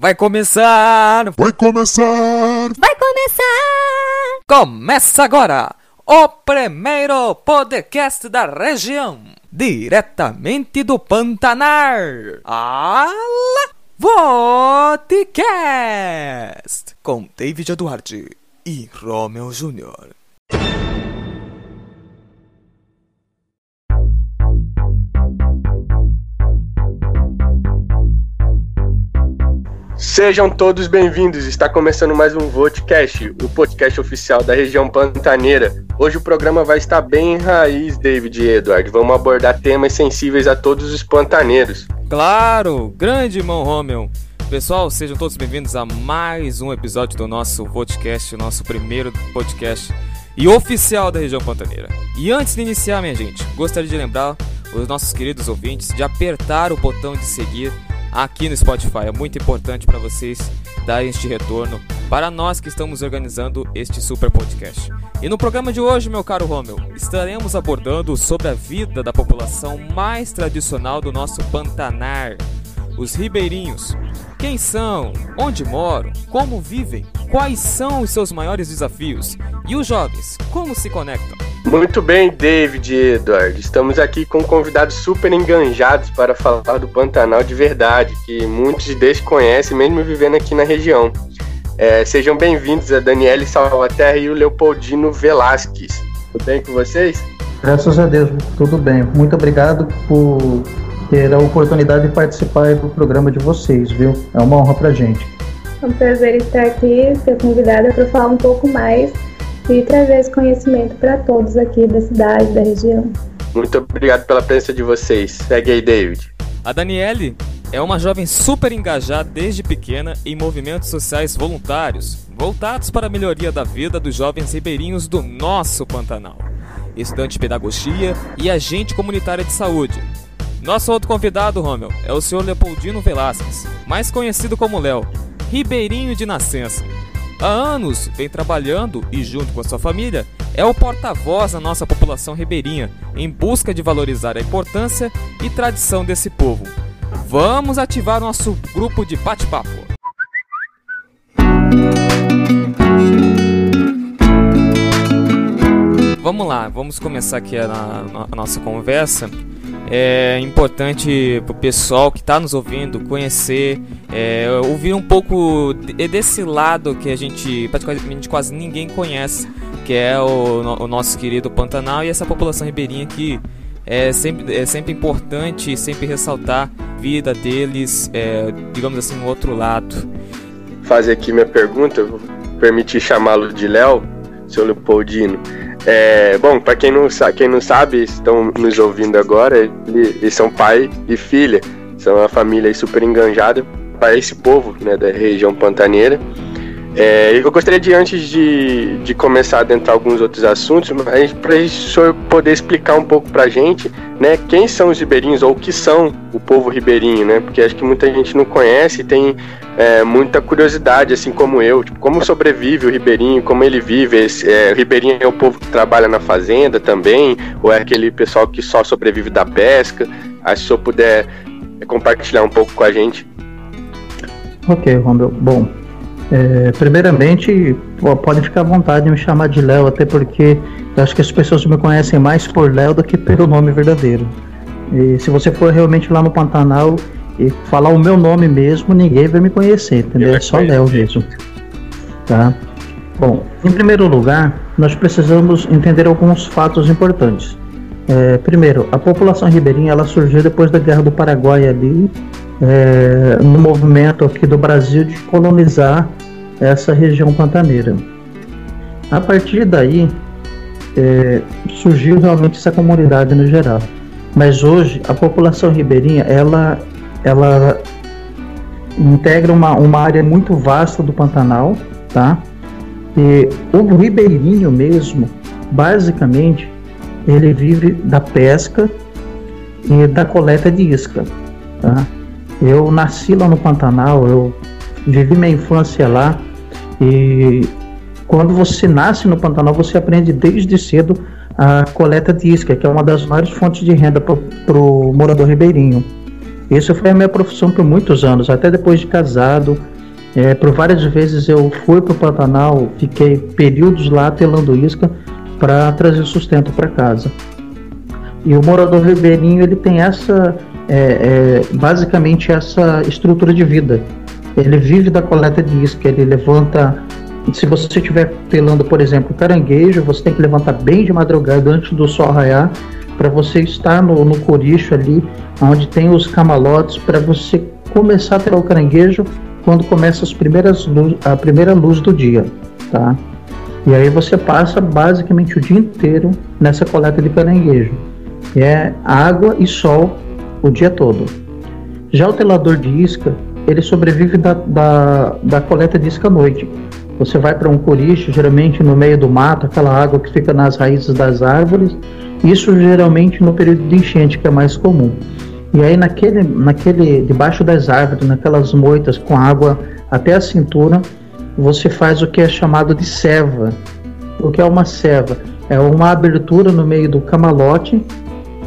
Vai começar! Vai começar! Vai começar! Começa agora o primeiro podcast da região, diretamente do Pantanar. Ala Vodcast com David Duarte e Romeo Júnior. Sejam todos bem-vindos. Está começando mais um Votecast, o podcast oficial da região pantaneira. Hoje o programa vai estar bem raiz, David e Edward. Vamos abordar temas sensíveis a todos os pantaneiros. Claro, grande irmão Romeo. Pessoal, sejam todos bem-vindos a mais um episódio do nosso podcast, nosso primeiro podcast e oficial da região pantaneira. E antes de iniciar, minha gente, gostaria de lembrar os nossos queridos ouvintes de apertar o botão de seguir aqui no Spotify. É muito importante para vocês darem este retorno para nós que estamos organizando este super podcast. E no programa de hoje, meu caro Romeu, estaremos abordando sobre a vida da população mais tradicional do nosso Pantanar, os ribeirinhos. Quem são? Onde moram? Como vivem? Quais são os seus maiores desafios? E os jovens, como se conectam? Muito bem, David e Eduardo. Estamos aqui com convidados super enganjados para falar do Pantanal de verdade, que muitos deles conhecem, mesmo vivendo aqui na região. É, sejam bem-vindos a Daniele Salvaterra e o Leopoldino Velasquez. Tudo bem com vocês? Graças a Deus, tudo bem. Muito obrigado por ter a oportunidade de participar do programa de vocês, viu? É uma honra pra gente. É um prazer estar aqui, ser convidada para falar um pouco mais e trazer esse conhecimento para todos aqui da cidade, da região. Muito obrigado pela presença de vocês. Segue aí, David. A Daniele é uma jovem super engajada desde pequena em movimentos sociais voluntários, voltados para a melhoria da vida dos jovens ribeirinhos do nosso Pantanal. Estudante de pedagogia e agente comunitária de saúde. Nosso outro convidado, Romel, é o senhor Leopoldino Velasquez, mais conhecido como Léo, ribeirinho de nascença, Há anos vem trabalhando e, junto com a sua família, é o porta-voz da nossa população ribeirinha em busca de valorizar a importância e tradição desse povo. Vamos ativar nosso grupo de bate-papo. Vamos lá, vamos começar aqui a, a, a nossa conversa é importante para o pessoal que está nos ouvindo conhecer, é, ouvir um pouco desse lado que a gente praticamente quase ninguém conhece, que é o, o nosso querido Pantanal e essa população ribeirinha que é sempre, é sempre importante sempre ressaltar a vida deles, é, digamos assim, o outro lado. Fazer aqui minha pergunta, vou permitir chamá-lo de Léo, seu Leopoldino. É, bom, para quem não, quem não sabe, estão nos ouvindo agora, eles são pai e filha, são uma família super enganjada para esse povo né, da região pantaneira. É, eu gostaria de, antes de, de começar a adentrar alguns outros assuntos, para o senhor poder explicar um pouco para a gente né, quem são os ribeirinhos ou o que são o povo ribeirinho, né? Porque acho que muita gente não conhece e tem é, muita curiosidade, assim como eu, tipo, como sobrevive o ribeirinho, como ele vive. Esse, é, o ribeirinho é o povo que trabalha na fazenda também, ou é aquele pessoal que só sobrevive da pesca? Que se o senhor puder compartilhar um pouco com a gente. Ok, Romeu. Bom, é, primeiramente, pode ficar à vontade de me chamar de Léo, até porque eu acho que as pessoas me conhecem mais por Léo do que pelo nome verdadeiro. E se você for realmente lá no Pantanal e falar o meu nome mesmo, ninguém vai me conhecer, entendeu? É só Léo mesmo. Tá? Bom, em primeiro lugar, nós precisamos entender alguns fatos importantes. É, primeiro, a população ribeirinha ela surgiu depois da Guerra do Paraguai ali, é, no movimento aqui do Brasil de colonizar essa região pantaneira. A partir daí, é, surgiu realmente essa comunidade no geral. Mas hoje, a população ribeirinha, ela, ela integra uma, uma área muito vasta do Pantanal, tá? E o ribeirinho mesmo, basicamente, ele vive da pesca e da coleta de isca, tá? Eu nasci lá no Pantanal, eu vivi minha infância lá e quando você nasce no Pantanal, você aprende desde cedo a coleta de isca, que é uma das maiores fontes de renda para o morador ribeirinho. Isso foi a minha profissão por muitos anos, até depois de casado. É, por várias vezes eu fui para o Pantanal, fiquei períodos lá telando isca para trazer sustento para casa. E o morador ribeirinho ele tem essa, é, é, basicamente essa estrutura de vida. Ele vive da coleta de isca, ele levanta se você estiver pelando, por exemplo, caranguejo, você tem que levantar bem de madrugada antes do sol raiar para você estar no, no coricho ali, onde tem os camalotes, para você começar a pelar o caranguejo quando começa as primeiras luz, a primeira luz do dia, tá? E aí você passa basicamente o dia inteiro nessa coleta de caranguejo. É água e sol o dia todo. Já o telador de isca, ele sobrevive da, da, da coleta de isca à noite. Você vai para um coricho, geralmente no meio do mato, aquela água que fica nas raízes das árvores. Isso geralmente no período de enchente, que é mais comum. E aí naquele, naquele debaixo das árvores, naquelas moitas com água até a cintura, você faz o que é chamado de ceva. O que é uma ceva? É uma abertura no meio do camalote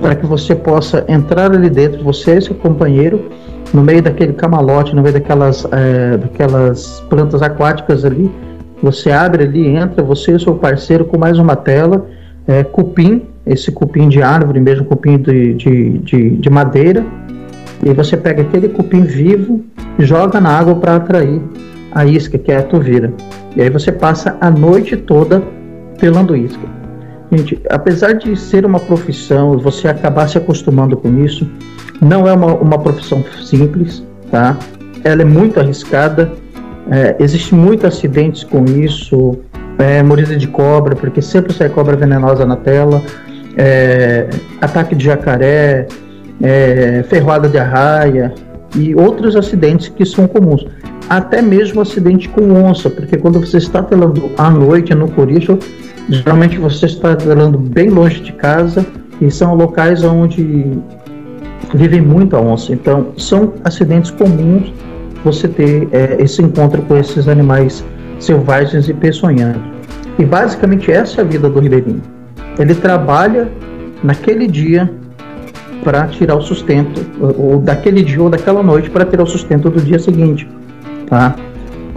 para que você possa entrar ali dentro, você e seu companheiro, no meio daquele camalote, no meio daquelas, é, daquelas plantas aquáticas ali. Você abre ali, entra, você e seu parceiro com mais uma tela, é, cupim, esse cupim de árvore, mesmo cupim de, de, de, de madeira, e você pega aquele cupim vivo, joga na água para atrair a isca, que é a tuvira. E aí você passa a noite toda pelando isca. Gente, apesar de ser uma profissão, você acabar se acostumando com isso, não é uma, uma profissão simples, tá? Ela é muito arriscada, é, Existem muitos acidentes com isso, é, de cobra, porque sempre sai cobra venenosa na tela, é, ataque de jacaré, é, ferroada de arraia e outros acidentes que são comuns. Até mesmo acidente com onça, porque quando você está telando à noite no coricho, geralmente você está telando bem longe de casa e são locais onde vivem muito a onça. Então, são acidentes comuns você ter é, esse encontro com esses animais selvagens e peçonhantes. E basicamente essa é a vida do ribeirinho. Ele trabalha naquele dia para tirar o sustento, ou daquele dia ou daquela noite para tirar o sustento do dia seguinte, tá?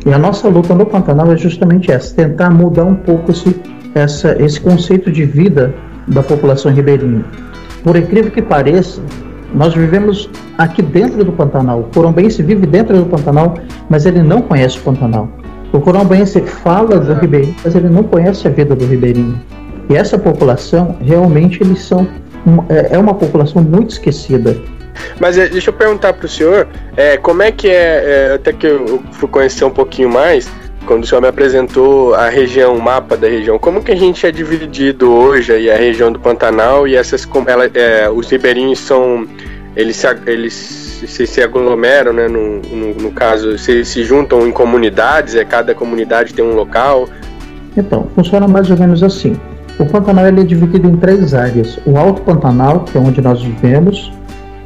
E a nossa luta no Pantanal é justamente essa, tentar mudar um pouco esse, essa, esse conceito de vida da população ribeirinha. Por incrível que pareça, nós vivemos aqui dentro do Pantanal. O corombense vive dentro do Pantanal, mas ele não conhece o Pantanal. O corombense fala do ribeirinho, mas ele não conhece a vida do ribeirinho. E essa população, realmente, eles são é, é uma população muito esquecida. Mas é, deixa eu perguntar para o senhor, é, como é que é, é, até que eu fui conhecer um pouquinho mais, quando o senhor me apresentou a região, o mapa da região, como que a gente é dividido hoje aí a região do Pantanal e essas ela, é, os ribeirinhos são eles se, eles se, se aglomeram, né? No, no, no, caso, se, se juntam em comunidades, é cada comunidade tem um local. Então, funciona mais ou menos assim. O Pantanal ele é dividido em três áreas: o Alto Pantanal, que é onde nós vivemos,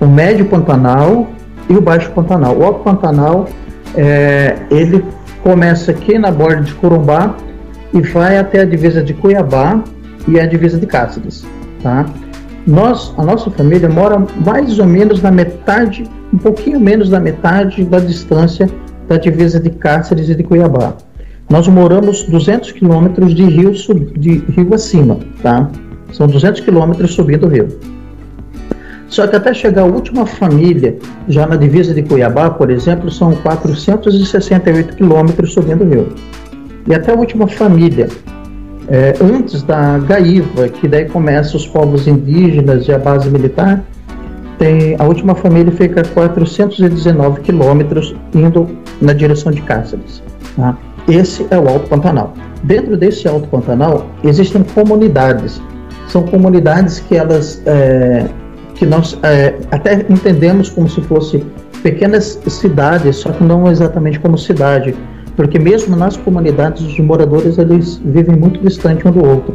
o Médio Pantanal e o Baixo Pantanal. O Alto Pantanal é, ele começa aqui na borda de Corumbá e vai até a divisa de Cuiabá e a divisa de Cáceres, tá? Nós, a nossa família mora mais ou menos na metade, um pouquinho menos da metade da distância da divisa de Cáceres e de Cuiabá. Nós moramos 200 quilômetros de rio, de rio acima, tá? São 200 quilômetros subindo o rio. Só que até chegar a última família, já na divisa de Cuiabá, por exemplo, são 468 quilômetros subindo o rio. E até a última família, é, antes da Gaíva, que daí começa os povos indígenas e a base militar, tem a última família fica a 419 quilômetros indo na direção de Cáceres. Tá? Esse é o Alto Pantanal. Dentro desse Alto Pantanal existem comunidades. São comunidades que elas é, que nós é, até entendemos como se fosse pequenas cidades, só que não exatamente como cidade, porque mesmo nas comunidades os moradores eles vivem muito distante um do outro.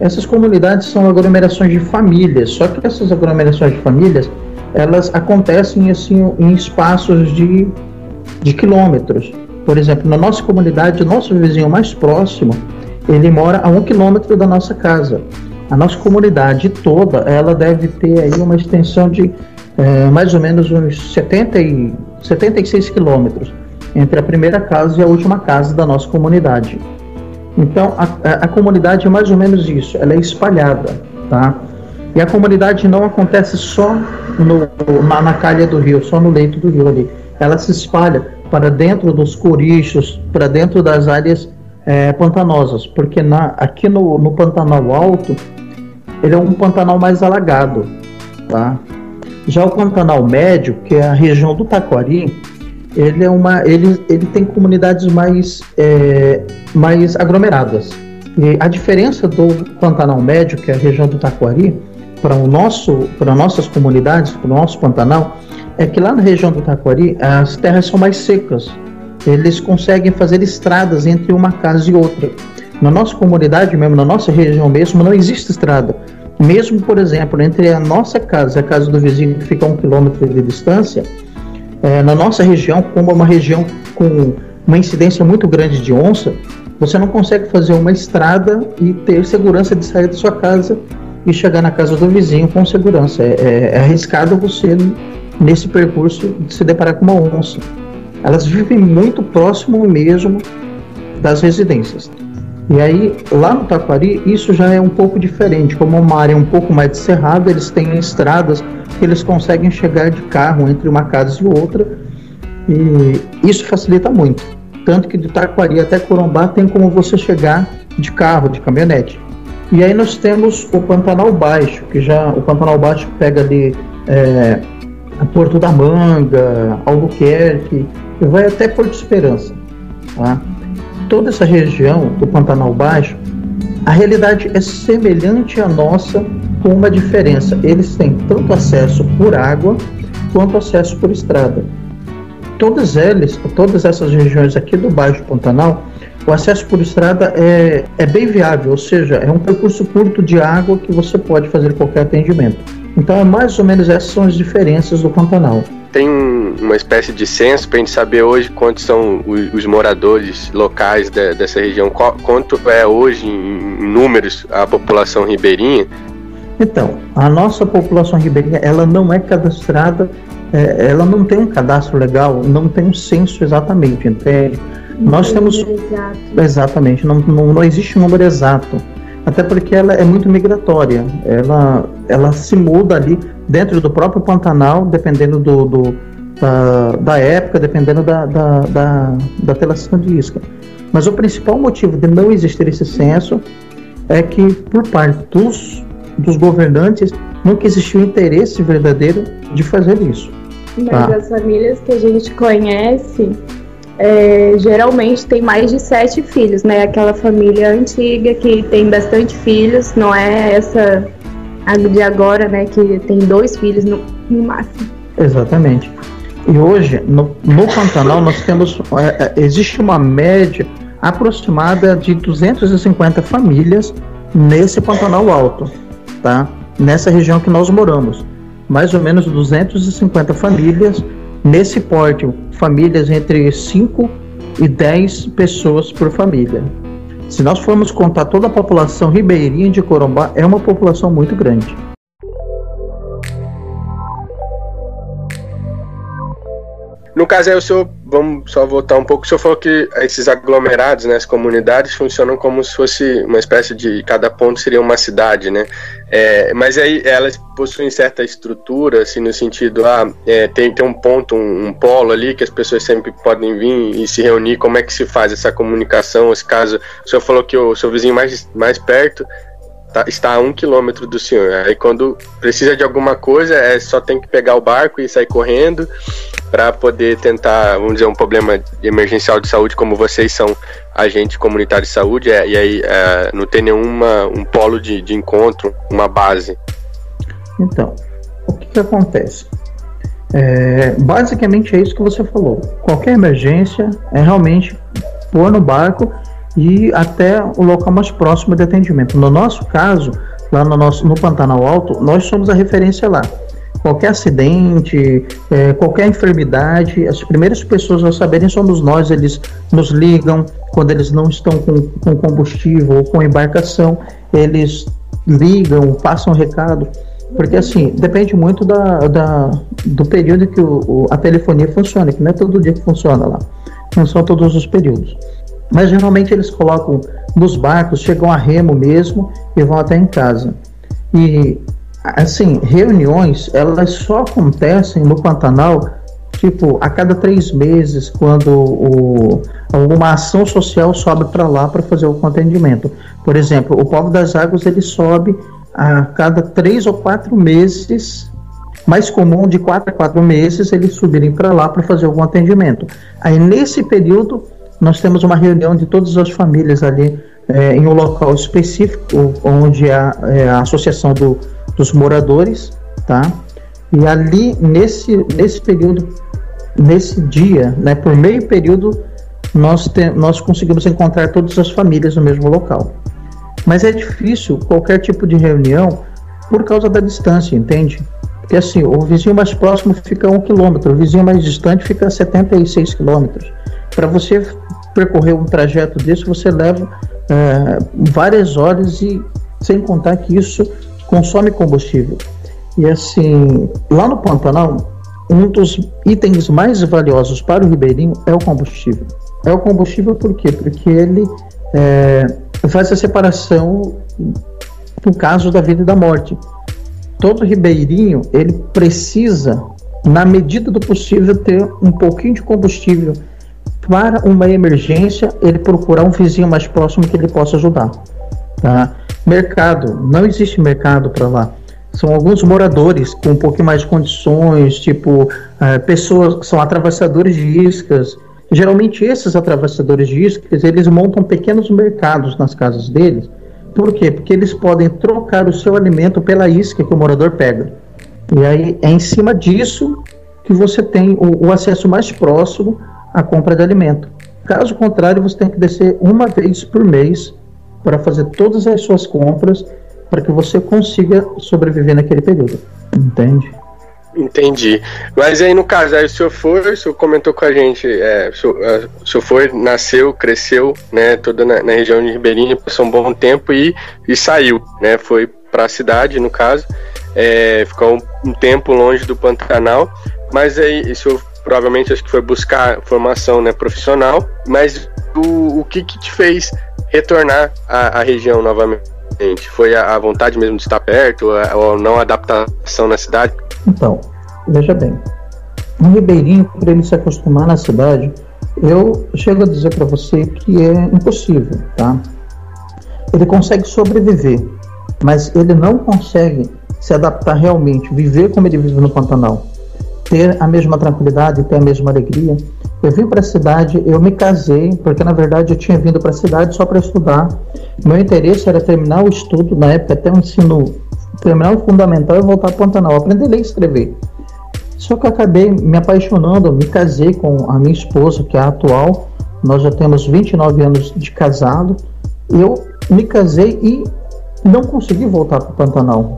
Essas comunidades são aglomerações de famílias, só que essas aglomerações de famílias elas acontecem assim em espaços de, de quilômetros. Por exemplo, na nossa comunidade, o nosso vizinho mais próximo ele mora a um quilômetro da nossa casa. A nossa comunidade toda, ela deve ter aí uma extensão de é, mais ou menos uns 70 e, 76 quilômetros entre a primeira casa e a última casa da nossa comunidade. Então, a, a, comunidade é mais ou menos isso, ela é espalhada, tá? E a comunidade não acontece só no, na, na calha do rio, só no leito do rio ali. Ela se espalha para dentro dos corichos, para dentro das áreas é, pantanosas, porque na, aqui no, no Pantanal Alto, ele é um Pantanal mais alagado, tá? Já o Pantanal Médio, que é a região do Taquari, ele é uma, ele, ele tem comunidades mais, é, mais aglomeradas. E a diferença do Pantanal Médio, que é a região do Taquari, para o nosso, para nossas comunidades, para o nosso Pantanal, é que lá na região do Taquari as terras são mais secas. Eles conseguem fazer estradas entre uma casa e outra. Na nossa comunidade mesmo, na nossa região mesmo, não existe estrada. Mesmo, por exemplo, entre a nossa casa e a casa do vizinho, que fica a um quilômetro de distância, é, na nossa região, como é uma região com uma incidência muito grande de onça, você não consegue fazer uma estrada e ter segurança de sair da sua casa e chegar na casa do vizinho com segurança. É, é, é arriscado você, nesse percurso, se deparar com uma onça. Elas vivem muito próximo mesmo das residências. E aí, lá no Taquari, isso já é um pouco diferente. Como uma área um pouco mais de cerrado, eles têm estradas que eles conseguem chegar de carro entre uma casa e outra. E isso facilita muito. Tanto que de Taquari até Corumbá tem como você chegar de carro, de caminhonete. E aí nós temos o Pantanal Baixo, que já o Pantanal Baixo pega ali é, Porto da Manga, Albuquerque, e vai até Porto Esperança. Tá? toda essa região do Pantanal Baixo, a realidade é semelhante à nossa, com uma diferença. Eles têm tanto acesso por água quanto acesso por estrada. Todas eles, todas essas regiões aqui do Baixo Pantanal, o acesso por estrada é, é bem viável, ou seja, é um percurso curto de água que você pode fazer qualquer atendimento. Então, é mais ou menos essas são as diferenças do Pantanal tem uma espécie de censo para a gente saber hoje quantos são os, moradores locais de, dessa região, quanto é hoje em, em números a população ribeirinha? Então, a nossa população ribeirinha, ela não é cadastrada, é, ela não tem um cadastro legal, não tem um censo exatamente, entende? Não Nós temos. Exato. Exatamente, não, não, não existe um número exato até porque ela é muito migratória. Ela, ela se muda ali dentro do próprio Pantanal, dependendo do, do da, da, época, dependendo da, da, da, da telação de isca. Mas o principal motivo de não existir esse censo é que, por parte dos, dos governantes, nunca existiu interesse verdadeiro de fazer isso. Mas tá? as famílias que a gente conhece é, geralmente tem mais de sete filhos, né? Aquela família antiga que tem bastante filhos, não é essa de agora, né? Que tem dois filhos no, no máximo. Exatamente. E hoje, no, no Pantanal, nós temos. É, é existe uma média aproximada de 250 famílias nesse Pantanal Alto, tá? Nessa região que nós moramos. Mais ou menos 250 famílias Nesse porte, famílias entre 5 e 10 pessoas por família. Se nós formos contar toda a população ribeirinha de Corumbá, é uma população muito grande. No caso aí, o senhor, vamos só voltar um pouco, o senhor falou que esses aglomerados, né, as comunidades, funcionam como se fosse uma espécie de. Cada ponto seria uma cidade, né? É, mas aí elas possuem certa estrutura, assim, no sentido, ah, é, tem, tem um ponto, um, um, polo ali que as pessoas sempre podem vir e se reunir. Como é que se faz essa comunicação? Esse caso, o senhor falou que o seu vizinho mais, mais perto tá, está a um quilômetro do senhor. Aí quando precisa de alguma coisa, é só tem que pegar o barco e sair correndo para poder tentar, vamos dizer, um problema emergencial de saúde, como vocês são agente comunitário de saúde, é, e aí é, não tem nenhuma um polo de, de encontro, uma base. Então, o que, que acontece? É, basicamente é isso que você falou. Qualquer emergência é realmente pôr no barco e até o local mais próximo de atendimento. No nosso caso, lá no, nosso, no Pantanal Alto, nós somos a referência lá qualquer acidente, é, qualquer enfermidade, as primeiras pessoas a saberem somos nós. Eles nos ligam quando eles não estão com, com combustível ou com embarcação, eles ligam, passam recado. Porque assim, depende muito da, da do período que o, o, a telefonia funciona, que não é todo dia que funciona lá. Não são todos os períodos. Mas geralmente eles colocam nos barcos, chegam a remo mesmo e vão até em casa. E assim, reuniões, elas só acontecem no Pantanal, tipo, a cada três meses, quando o, alguma ação social sobe para lá para fazer o atendimento. Por exemplo, o Povo das Águas ele sobe a cada três ou quatro meses, mais comum de quatro a quatro meses, eles subirem para lá para fazer algum atendimento. Aí nesse período nós temos uma reunião de todas as famílias ali é, em um local específico, onde a, é a associação do, dos moradores, tá? E ali nesse nesse período, nesse dia, né, por meio período, nós te, nós conseguimos encontrar todas as famílias no mesmo local. Mas é difícil qualquer tipo de reunião por causa da distância, entende? Porque assim, o vizinho mais próximo fica um quilômetro, o vizinho mais distante fica a 76 quilômetros. Para você percorrer um trajeto desse, você leva é, várias horas e sem contar que isso consome combustível. E assim, lá no Pantanal, um dos itens mais valiosos para o ribeirinho é o combustível. É o combustível por quê? Porque ele é, faz a separação no caso da vida e da morte. Todo ribeirinho ele precisa, na medida do possível, ter um pouquinho de combustível para uma emergência. Ele procurar um vizinho mais próximo que ele possa ajudar. Tá? Mercado, não existe mercado para lá. São alguns moradores com um pouquinho mais de condições, tipo é, pessoas são atravessadores de iscas, Geralmente esses atravessadores de iscas, eles montam pequenos mercados nas casas deles. Por quê? Porque eles podem trocar o seu alimento pela isca que o morador pega. E aí é em cima disso que você tem o, o acesso mais próximo à compra de alimento. Caso contrário, você tem que descer uma vez por mês para fazer todas as suas compras para que você consiga sobreviver naquele período. Entende? Entendi. Mas aí, no caso, aí o senhor foi, o senhor comentou com a gente, é, o, senhor, é, o senhor foi, nasceu, cresceu, né, toda na, na, região de Ribeirinha, passou um bom tempo e, e saiu, né, foi para a cidade, no caso, é, ficou um, um, tempo longe do Pantanal, mas aí o senhor provavelmente acho que foi buscar formação, né, profissional, mas o, o que que te fez retornar à, à região novamente? Foi a, a, vontade mesmo de estar perto, ou não adaptação na cidade? Então, veja bem, um ribeirinho, para ele se acostumar na cidade, eu chego a dizer para você que é impossível, tá? Ele consegue sobreviver, mas ele não consegue se adaptar realmente, viver como ele vive no Pantanal, ter a mesma tranquilidade, ter a mesma alegria. Eu vim para a cidade, eu me casei, porque na verdade eu tinha vindo para a cidade só para estudar. Meu interesse era terminar o estudo, na época até o ensino terminar o fundamental e voltar para Pantanal, aprender a ler e escrever. Só que eu acabei me apaixonando, me casei com a minha esposa, que é a atual, nós já temos 29 anos de casado. Eu me casei e não consegui voltar para o Pantanal,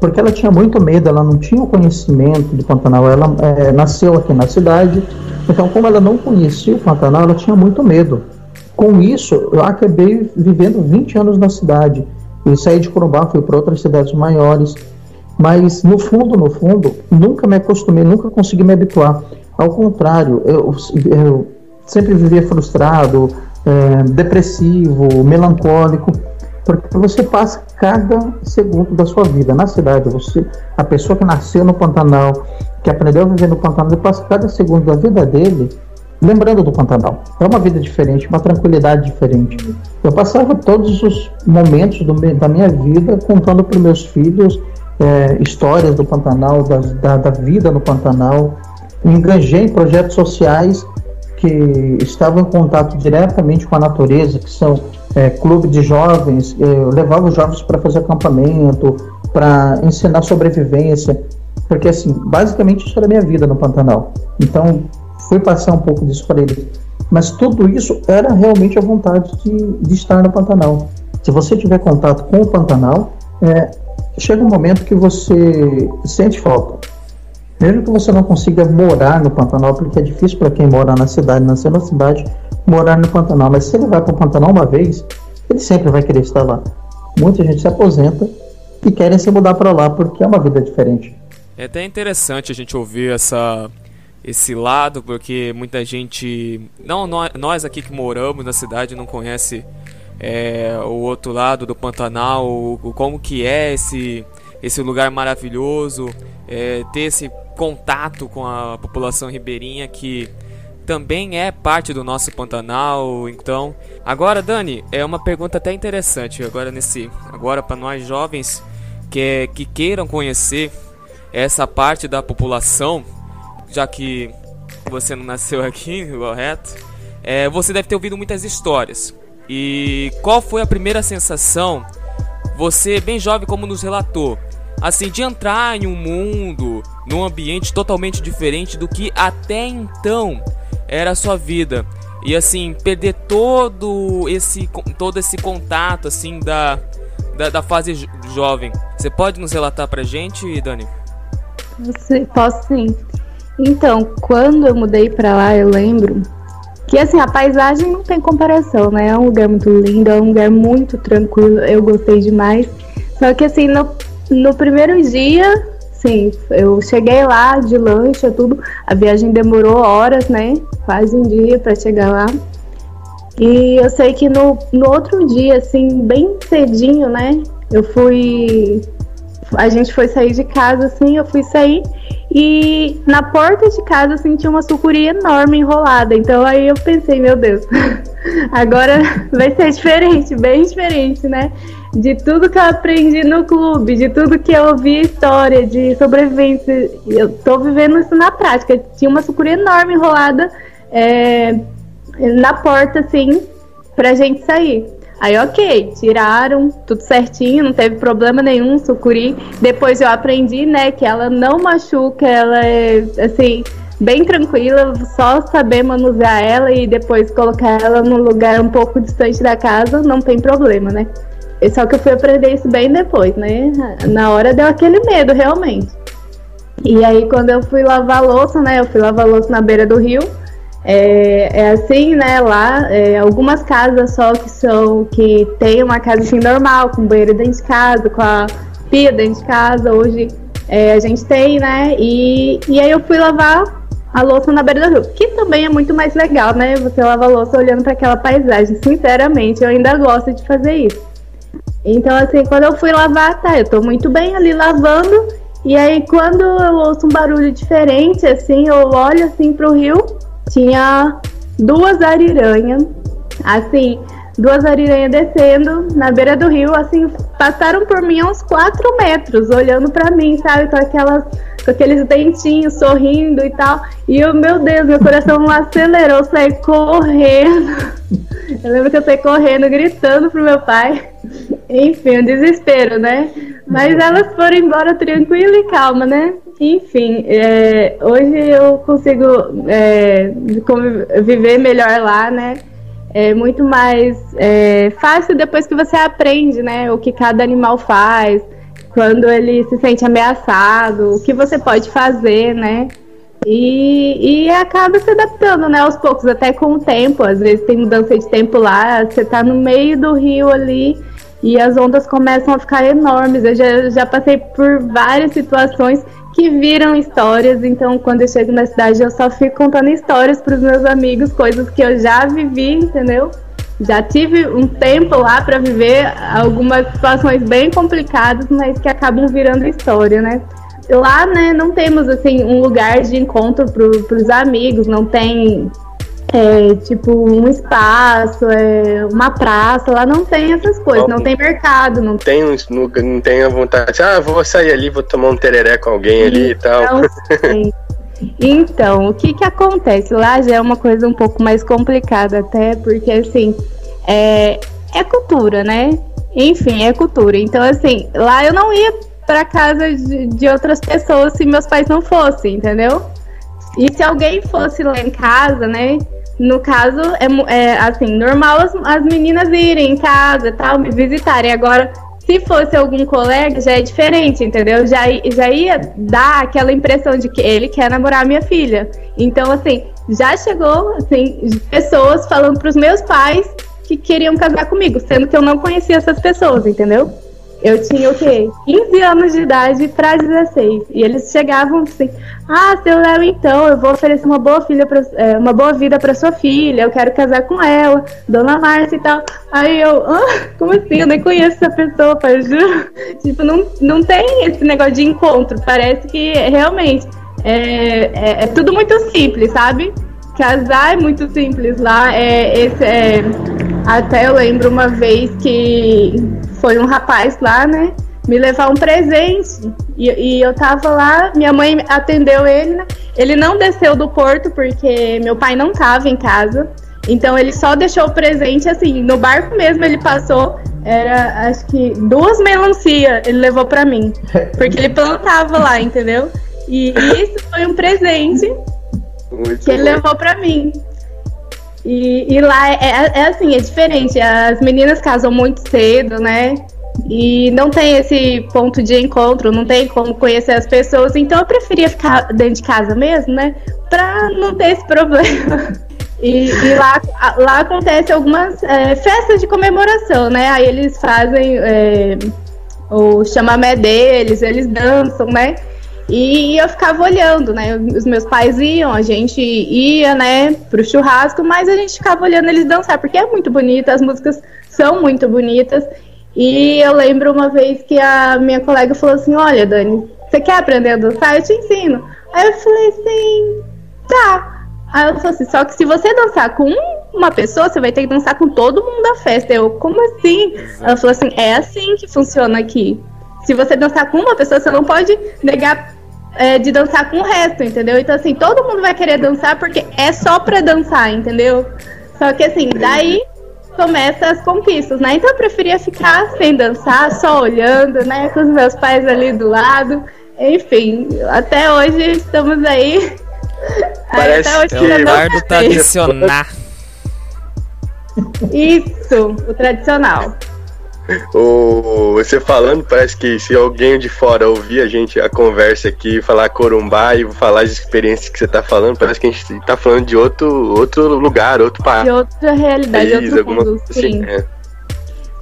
porque ela tinha muito medo, ela não tinha o conhecimento do Pantanal, ela é, nasceu aqui na cidade, então como ela não conhecia o Pantanal, ela tinha muito medo. Com isso, eu acabei vivendo 20 anos na cidade. Eu saí de Corumbá, fui para outras cidades maiores, mas no fundo, no fundo, nunca me acostumei, nunca consegui me habituar. Ao contrário, eu, eu sempre vivia frustrado, é, depressivo, melancólico, porque você passa cada segundo da sua vida na cidade. Você, a pessoa que nasceu no Pantanal, que aprendeu a viver no Pantanal, ele passa cada segundo da vida dele lembrando do Pantanal. É uma vida diferente, uma tranquilidade diferente. Eu passava todos os momentos do, da minha vida contando para meus filhos é, histórias do Pantanal, da, da, da, vida no Pantanal. Me engajei em projetos sociais que estavam em contato diretamente com a natureza, que são é, clube de jovens. Eu levava os jovens para fazer acampamento, para ensinar sobrevivência, porque assim, basicamente isso era a minha vida no Pantanal. Então, fui passar um pouco disso para ele. Mas tudo isso era realmente a vontade de, de estar no Pantanal. Se você tiver contato com o Pantanal, é, chega um momento que você sente falta. Mesmo que você não consiga morar no Pantanal, porque é difícil para quem mora na cidade, nascer na cidade, morar no Pantanal. Mas se ele vai para o Pantanal uma vez, ele sempre vai querer estar lá. Muita gente se aposenta que querem se mudar para lá porque é uma vida diferente. É até interessante a gente ouvir essa esse lado, porque muita gente, não nós aqui que moramos na cidade não conhece é, o outro lado do Pantanal, o, como que é esse esse lugar maravilhoso, é, ter esse contato com a população ribeirinha que também é parte do nosso Pantanal, então. Agora, Dani, é uma pergunta até interessante agora nesse, agora para nós jovens que que queiram conhecer essa parte da população, já que você não nasceu aqui, correto? É, você deve ter ouvido muitas histórias. E qual foi a primeira sensação? Você, bem jovem, como nos relatou, assim, de entrar em um mundo, num ambiente totalmente diferente do que até então era a sua vida. E assim, perder todo esse todo esse contato assim da da, da fase jovem. Você pode nos relatar pra gente, Dani? Posso sim. Então, quando eu mudei pra lá, eu lembro que assim, a paisagem não tem comparação, né? É um lugar muito lindo, é um lugar muito tranquilo, eu gostei demais. Só que assim, no, no primeiro dia, sim, eu cheguei lá de lancha, tudo. A viagem demorou horas, né? Quase um dia para chegar lá. E eu sei que no, no outro dia, assim, bem cedinho, né? Eu fui. A gente foi sair de casa, assim, eu fui sair e na porta de casa, assim, tinha uma sucuri enorme enrolada. Então aí eu pensei, meu Deus, agora vai ser diferente, bem diferente, né? De tudo que eu aprendi no clube, de tudo que eu ouvi história de sobrevivência. Eu tô vivendo isso na prática. Tinha uma sucuri enorme enrolada é, na porta, assim, pra gente sair. Aí, ok, tiraram tudo certinho, não teve problema nenhum, sucuri. Depois eu aprendi, né, que ela não machuca, ela é, assim, bem tranquila, só saber manusear ela e depois colocar ela num lugar um pouco distante da casa, não tem problema, né? Só que eu fui aprender isso bem depois, né? Na hora deu aquele medo, realmente. E aí, quando eu fui lavar louça, né? Eu fui lavar louça na beira do rio. É, é assim, né? Lá, é, algumas casas só que são que tem uma casa assim normal, com banheiro dentro de casa, com a pia dentro de casa. Hoje é, a gente tem, né? E, e aí eu fui lavar a louça na beira do rio, que também é muito mais legal, né? Você lava a louça olhando para aquela paisagem. Sinceramente, eu ainda gosto de fazer isso. Então, assim, quando eu fui lavar, tá, eu tô muito bem ali lavando. E aí, quando eu ouço um barulho diferente, assim, eu olho assim pro rio, tinha duas ariranhas, assim, duas ariranhas descendo na beira do rio, assim, passaram por mim uns 4 metros, olhando para mim, sabe, com aquelas com aqueles dentinhos, sorrindo e tal. E eu, meu Deus, meu coração acelerou, saí correndo. Eu lembro que eu saí correndo, gritando pro meu pai. Enfim, um desespero, né? Mas elas foram embora tranquila e calma, né? Enfim, é, hoje eu consigo é, viver melhor lá, né? É muito mais é, fácil depois que você aprende, né? O que cada animal faz, quando ele se sente ameaçado, o que você pode fazer, né? E, e acaba se adaptando, né? Aos poucos, até com o tempo. Às vezes tem mudança de tempo lá, você tá no meio do rio ali e as ondas começam a ficar enormes. Eu já, já passei por várias situações que viram histórias. Então, quando eu chego na cidade, eu só fico contando histórias para os meus amigos, coisas que eu já vivi, entendeu? Já tive um tempo lá para viver algumas situações bem complicadas, mas que acabam virando história, né? Lá, né, não temos assim um lugar de encontro para os amigos, não tem é, tipo um espaço, é, uma praça, lá não tem essas coisas, não, não tem mercado. Não tem, não, não tem a vontade, ah, vou sair ali, vou tomar um tereré com alguém ali e tal. Então, o que que acontece? Lá já é uma coisa um pouco mais complicada até, porque assim, é, é cultura, né? Enfim, é cultura. Então, assim, lá eu não ia para casa de, de outras pessoas se meus pais não fossem, entendeu? E se alguém fosse lá em casa, né? No caso, é, é assim, normal as, as meninas irem em casa tal, me visitarem. Agora, se fosse algum colega, já é diferente, entendeu? Já, já ia dar aquela impressão de que ele quer namorar minha filha. Então, assim, já chegou, assim, pessoas falando para os meus pais que queriam casar comigo, sendo que eu não conhecia essas pessoas, entendeu? Eu tinha o quê? 15 anos de idade para 16. E eles chegavam assim: Ah, seu Léo, então, eu vou oferecer uma boa, filha pra, é, uma boa vida para sua filha, eu quero casar com ela, Dona Márcia e tal. Aí eu, ah, como assim? Eu nem conheço essa pessoa, pai, juro. Tipo, não, não tem esse negócio de encontro. Parece que realmente é, é, é tudo muito simples, sabe? Casar é muito simples lá. É, esse, é, até eu lembro uma vez que foi um rapaz lá, né? Me levar um presente. E, e, eu tava lá, minha mãe atendeu ele, né? Ele não desceu do porto porque meu pai não tava em casa. Então ele só deixou o presente assim, no barco mesmo ele passou, era acho que duas melancia ele levou para mim, porque ele plantava lá, entendeu? E isso foi um presente muito que ele bom. levou para mim. E, e lá é, é, é, assim, é diferente. As meninas casam muito cedo, né? E não tem esse ponto de encontro, não tem como conhecer as pessoas. Então eu preferia ficar dentro de casa mesmo, né? Pra não ter esse problema. E, e lá, lá acontece algumas é, festas de comemoração, né? Aí eles fazem é, o chamamé deles, eles dançam, né? E eu ficava olhando, né? Os meus pais iam, a gente ia, né, pro churrasco, mas a gente ficava olhando eles dançar, porque é muito bonito, as músicas são muito bonitas. E eu lembro uma vez que a minha colega falou assim: Olha, Dani, você quer aprender a dançar? Eu te ensino. Aí eu falei assim: Tá. Aí ela falou assim: Só que se você dançar com uma pessoa, você vai ter que dançar com todo mundo da festa. Eu, como assim? Ela falou assim: É assim que funciona aqui. Se você dançar com uma pessoa, você não pode negar é, de dançar com o resto, entendeu? Então, assim, todo mundo vai querer dançar porque é só pra dançar, entendeu? Só que, assim, daí começa as conquistas, né? Então eu preferia ficar sem dançar, só olhando, né? Com os meus pais ali do lado. Enfim, até hoje estamos aí. Parece aí, até hoje é o lar do tradicional. Isso, o tradicional. O, você falando, parece que se alguém de fora ouvir a gente, a conversa aqui, falar corumbá e falar as experiências que você tá falando, parece que a gente tá falando de outro, outro lugar, outro país. De outra realidade, país, outro mundo, assim, sim. É.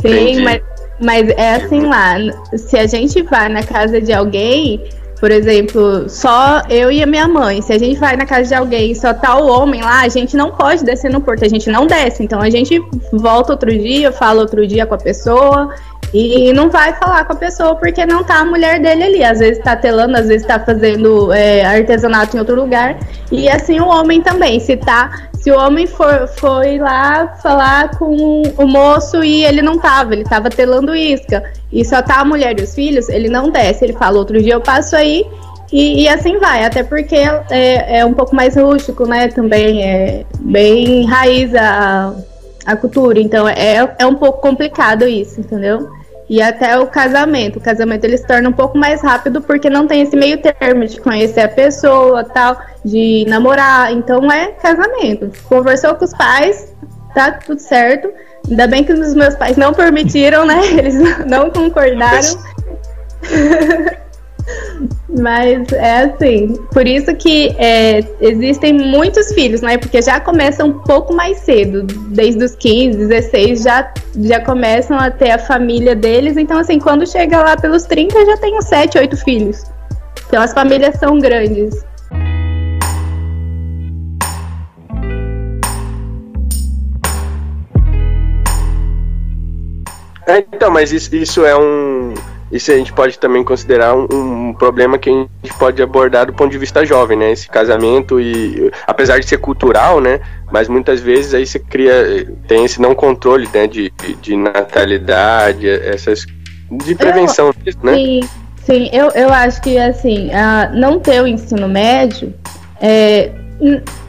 Sim, mas, mas é assim lá, se a gente vai na casa de alguém, por exemplo, só eu e a minha mãe. Se a gente vai na casa de alguém e só tá o homem lá, a gente não pode descer no porto, a gente não desce. Então a gente volta outro dia, fala outro dia com a pessoa e não vai falar com a pessoa porque não tá a mulher dele ali. Às vezes tá telando, às vezes tá fazendo é, artesanato em outro lugar. E assim o homem também. Se tá. Se o homem for, foi lá falar com o moço e ele não tava, ele tava telando isca, e só tá a mulher e os filhos, ele não desce. Ele fala, outro dia eu passo aí e, e, assim vai, até porque é, é, um pouco mais rústico, né? Também é bem raiz a, a cultura, então é, é um pouco complicado isso, entendeu? E até o casamento. O casamento ele se torna um pouco mais rápido porque não tem esse meio termo de conhecer a pessoa, tal, de namorar. Então é casamento. Conversou com os pais, tá tudo certo. Ainda bem que os meus pais não permitiram, né? Eles não concordaram. Mas é assim, por isso que é, existem muitos filhos, né? Porque já começam um pouco mais cedo, desde os 15, 16, já, já começam a ter a família deles. Então, assim, quando chega lá pelos 30, já tem uns 7, 8 filhos. Então as famílias são grandes. É, então, mas isso, isso é um isso a gente pode também considerar um, um, problema que a gente pode abordar do ponto de vista jovem, né? Esse casamento e apesar de ser cultural, né? Mas muitas vezes aí você cria tem esse não controle, né? De, de natalidade, essas de prevenção, eu, né? Sim, sim. Eu, eu acho que assim, não ter o ensino médio é,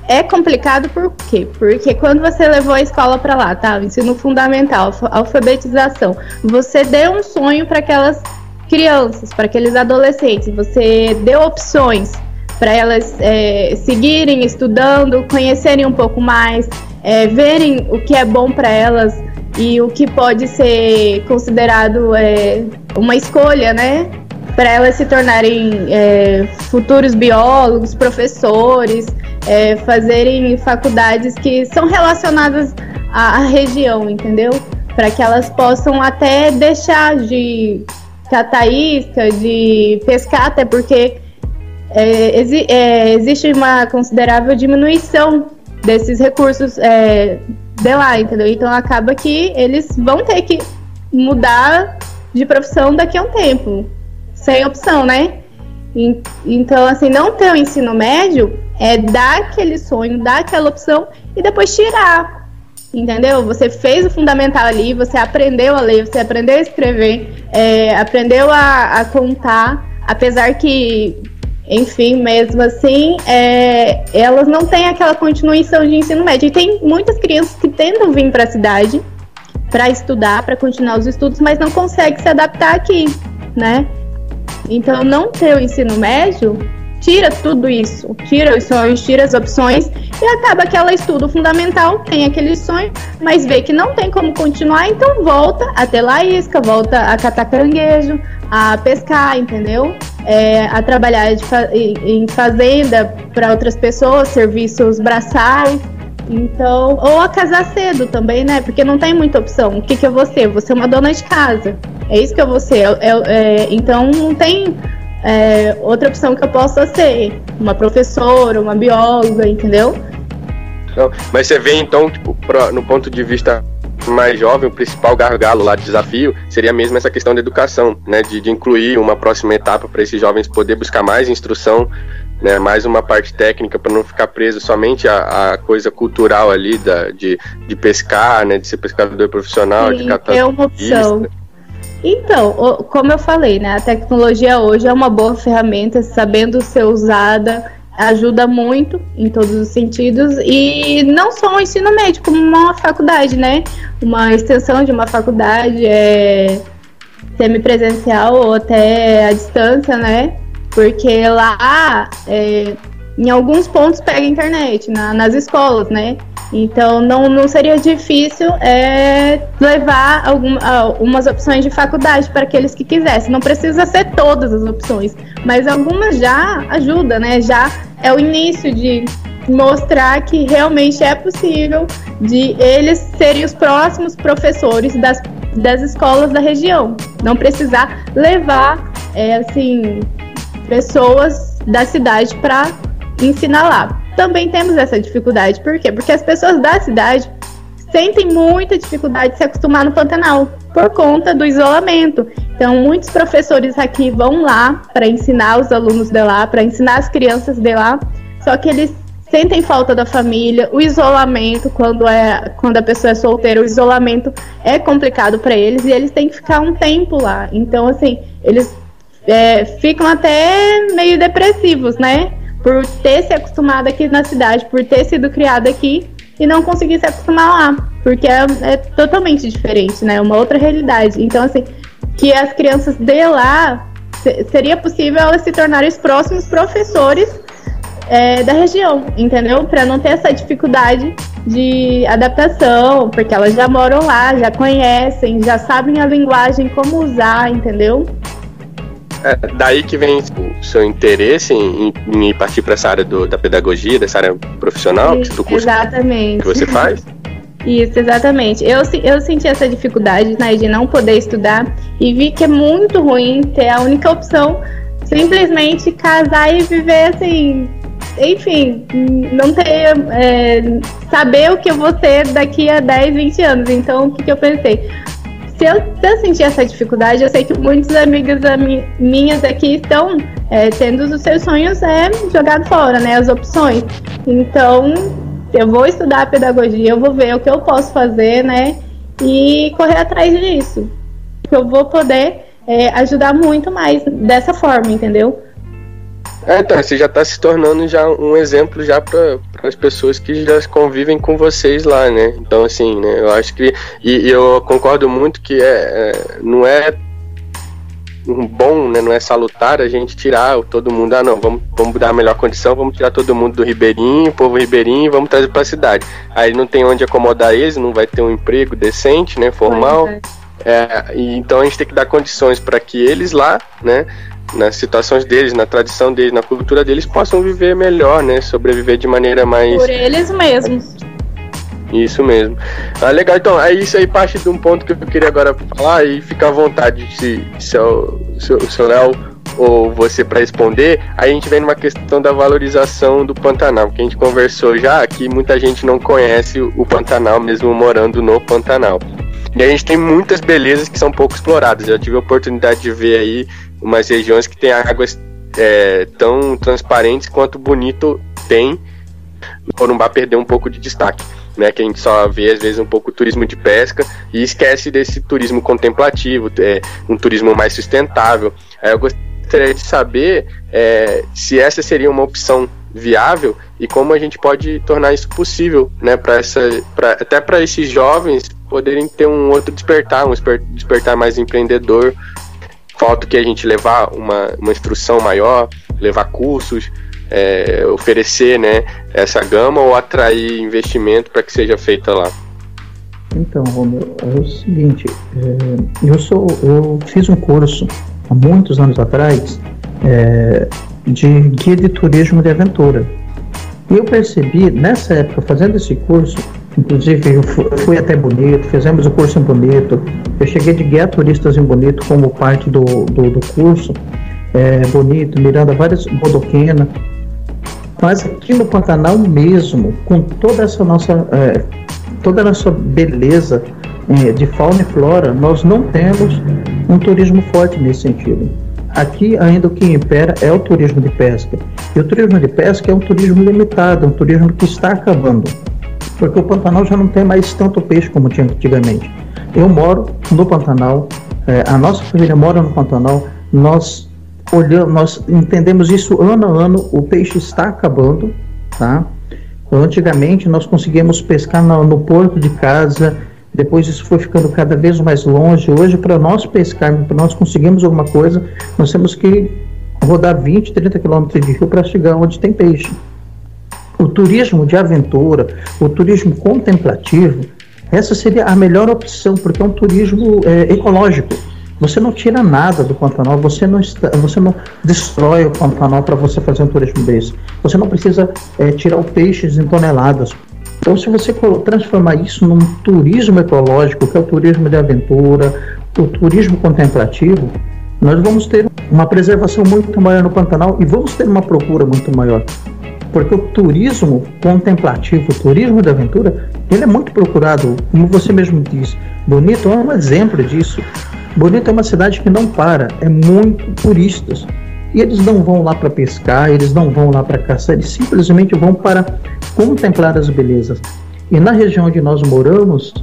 é complicado por quê? Porque quando você levou a escola para lá, tá? Ensino fundamental, alfabetização, você deu um sonho para aquelas crianças, para aqueles adolescentes, você deu opções para elas é, seguirem estudando, conhecerem um pouco mais, é, verem o que é bom para elas e o que pode ser considerado é, uma escolha, né? Para elas se tornarem é, futuros biólogos, professores, é, fazerem faculdades que são relacionadas à, à região, entendeu? para que elas possam até deixar de catar isca, de pescar, até porque é, exi é, existe uma considerável diminuição desses recursos é, de lá, entendeu? Então acaba que eles vão ter que mudar de profissão daqui a um tempo, sem opção, né? Então, assim, não ter o ensino médio é dar aquele sonho, dar aquela opção e depois tirar entendeu? Você fez o fundamental ali, você aprendeu a ler, você aprendeu a escrever, é, aprendeu a, a, contar, apesar que, enfim, mesmo assim, é, elas não têm aquela continuação de ensino médio. E tem muitas crianças que tentam vir para a cidade para estudar, para continuar os estudos, mas não conseguem se adaptar aqui, né? Então, não ter o ensino médio tira tudo isso, tira os sonhos, tira as opções e acaba que ela estuda o fundamental, tem aquele sonho, mas vê que não tem como continuar, então volta a ter la isca, volta a catar caranguejo, a pescar, entendeu? É, a trabalhar fa em fazenda para outras pessoas, serviços braçais. Então, ou a casar cedo também, né? Porque não tem muita opção. O que, que eu vou ser? Você é uma dona de casa. É isso que eu vou ser. É, é, então, não tem é, outra opção que eu possa ser uma professora, uma bióloga, entendeu? Não, mas você vê então, tipo, pra, no ponto de vista mais jovem, o principal gargalo lá de desafio seria mesmo essa questão da educação, né, de, de incluir uma próxima etapa para esses jovens poder buscar mais instrução, né, mais uma parte técnica para não ficar preso somente a, a, coisa cultural ali da, de, de pescar, né, de ser pescador profissional, Sim, de catar é uma opção. Então, como eu falei, né, a tecnologia hoje é uma boa ferramenta, sabendo ser usada, ajuda muito em todos os sentidos e não só o ensino médio, como uma faculdade, né? Uma extensão de uma faculdade é semipresencial ou até à distância, né? Porque lá, é, em alguns pontos, pega internet, na, nas escolas, né? Então não, não seria difícil é, levar algum, algumas opções de faculdade para aqueles que quisessem. Não precisa ser todas as opções, mas algumas já ajuda, né? Já é o início de mostrar que realmente é possível de eles serem os próximos professores das, das escolas da região. Não precisar levar é, assim pessoas da cidade para ensinar lá também temos essa dificuldade. Por quê? Porque as pessoas da cidade sentem muita dificuldade de se acostumar no Pantanal por conta do isolamento. Então, muitos professores aqui vão lá para ensinar os alunos de lá, para ensinar as crianças de lá, só que eles sentem falta da família, o isolamento quando é quando a pessoa é solteira, o isolamento é complicado para eles e eles têm que ficar um tempo lá. Então, assim, eles é, ficam até meio depressivos, né? por ter se acostumado aqui na cidade, por ter sido criado aqui e não conseguir se acostumar lá, porque é, é totalmente diferente, né? Uma outra realidade. Então, assim, que as crianças de lá seria possível elas se tornarem os próximos professores é, da região, entendeu? Para não ter essa dificuldade de adaptação, porque elas já moram lá, já conhecem, já sabem a linguagem, como usar, entendeu? É, daí que vem o seu interesse em, em partir para essa área do, da pedagogia, dessa área profissional Isso, que tu curso exatamente. que você faz? Isso, exatamente. Eu, eu senti essa dificuldade né, de não poder estudar e vi que é muito ruim ter a única opção simplesmente casar e viver assim. Enfim, não ter. É, saber o que eu vou ser daqui a 10, 20 anos. Então, o que, que eu pensei? Se eu, se eu sentir essa dificuldade, eu sei que muitas amigas minhas aqui estão é, tendo os seus sonhos é, jogados fora, né? As opções. Então, eu vou estudar a pedagogia, eu vou ver o que eu posso fazer, né? E correr atrás disso. Eu vou poder é, ajudar muito mais dessa forma, entendeu? É, então, você já está se tornando já um exemplo já para as pessoas que já convivem com vocês lá, né? Então, assim, né, eu acho que. E, e eu concordo muito que é, é, não é um bom, né, não é salutar a gente tirar todo mundo, ah não, vamos, vamos dar a melhor condição, vamos tirar todo mundo do Ribeirinho, povo Ribeirinho, vamos trazer para a cidade. Aí não tem onde acomodar eles, não vai ter um emprego decente, né, formal. É, e então a gente tem que dar condições para que eles lá, né, nas situações deles, na tradição deles, na cultura deles, possam viver melhor, né? Sobreviver de maneira mais. Por eles mesmos. Isso mesmo. Ah, legal, então, é isso aí parte de um ponto que eu queria agora falar e fica à vontade se, se, o, se, se o Léo ou você para responder, aí a gente vem numa questão da valorização do Pantanal, que a gente conversou já que muita gente não conhece o Pantanal mesmo morando no Pantanal. E a gente tem muitas belezas que são pouco exploradas. Eu tive a oportunidade de ver aí umas regiões que têm águas é, tão transparentes quanto bonito tem. O Corumbá perdeu um pouco de destaque né, que a gente só vê às vezes um pouco turismo de pesca e esquece desse turismo contemplativo, é, um turismo mais sustentável. Aí eu gostaria de saber é, se essa seria uma opção viável e como a gente pode tornar isso possível, né, para essa, pra, até para esses jovens poderem ter um outro despertar, um despertar mais empreendedor. Falta que a gente levar uma, uma instrução maior, levar cursos, é, oferecer né, essa gama ou atrair investimento para que seja feita lá? Então, Romeu, é o seguinte, é, eu sou, eu fiz um curso há muitos anos atrás é, de guia de turismo de aventura. E eu percebi, nessa época, fazendo esse curso, inclusive eu fui até Bonito, fizemos o curso em Bonito, eu cheguei de guia turistas em Bonito como parte do, do, do curso, é, Bonito, Miranda, várias, Bodoquena, mas aqui no Pantanal mesmo, com toda essa nossa, é, toda nossa beleza é, de fauna e flora, nós não temos um turismo forte nesse sentido. Aqui ainda o que impera é o turismo de pesca. E o turismo de pesca é um turismo limitado, um turismo que está acabando. Porque o Pantanal já não tem mais tanto peixe como tinha antigamente. Eu moro no Pantanal, é, a nossa família mora no Pantanal, nós olhando, nós entendemos isso ano a ano, o peixe está acabando, tá? Antigamente nós conseguíamos pescar no, no porto de casa, depois isso foi ficando cada vez mais longe. Hoje, para nós pescarmos, para nós conseguirmos alguma coisa, nós temos que rodar 20, 30 quilômetros de rio para chegar onde tem peixe. O turismo de aventura, o turismo contemplativo, essa seria a melhor opção, porque é um turismo é, ecológico você não tira nada do Pantanal, você não, está, você não destrói o Pantanal para você fazer um turismo desse. Você não precisa é, tirar o peixes em toneladas. Então, se você transformar isso num turismo ecológico, que é o turismo de aventura, o turismo contemplativo, nós vamos ter uma preservação muito maior no Pantanal e vamos ter uma procura muito maior. Porque o turismo contemplativo, o turismo de aventura, ele é muito procurado, como você mesmo diz. Bonito é um exemplo disso. Bonito é uma cidade que não para, é muito turistas. E eles não vão lá para pescar, eles não vão lá para caçar, eles simplesmente vão para contemplar as belezas. E na região onde nós moramos,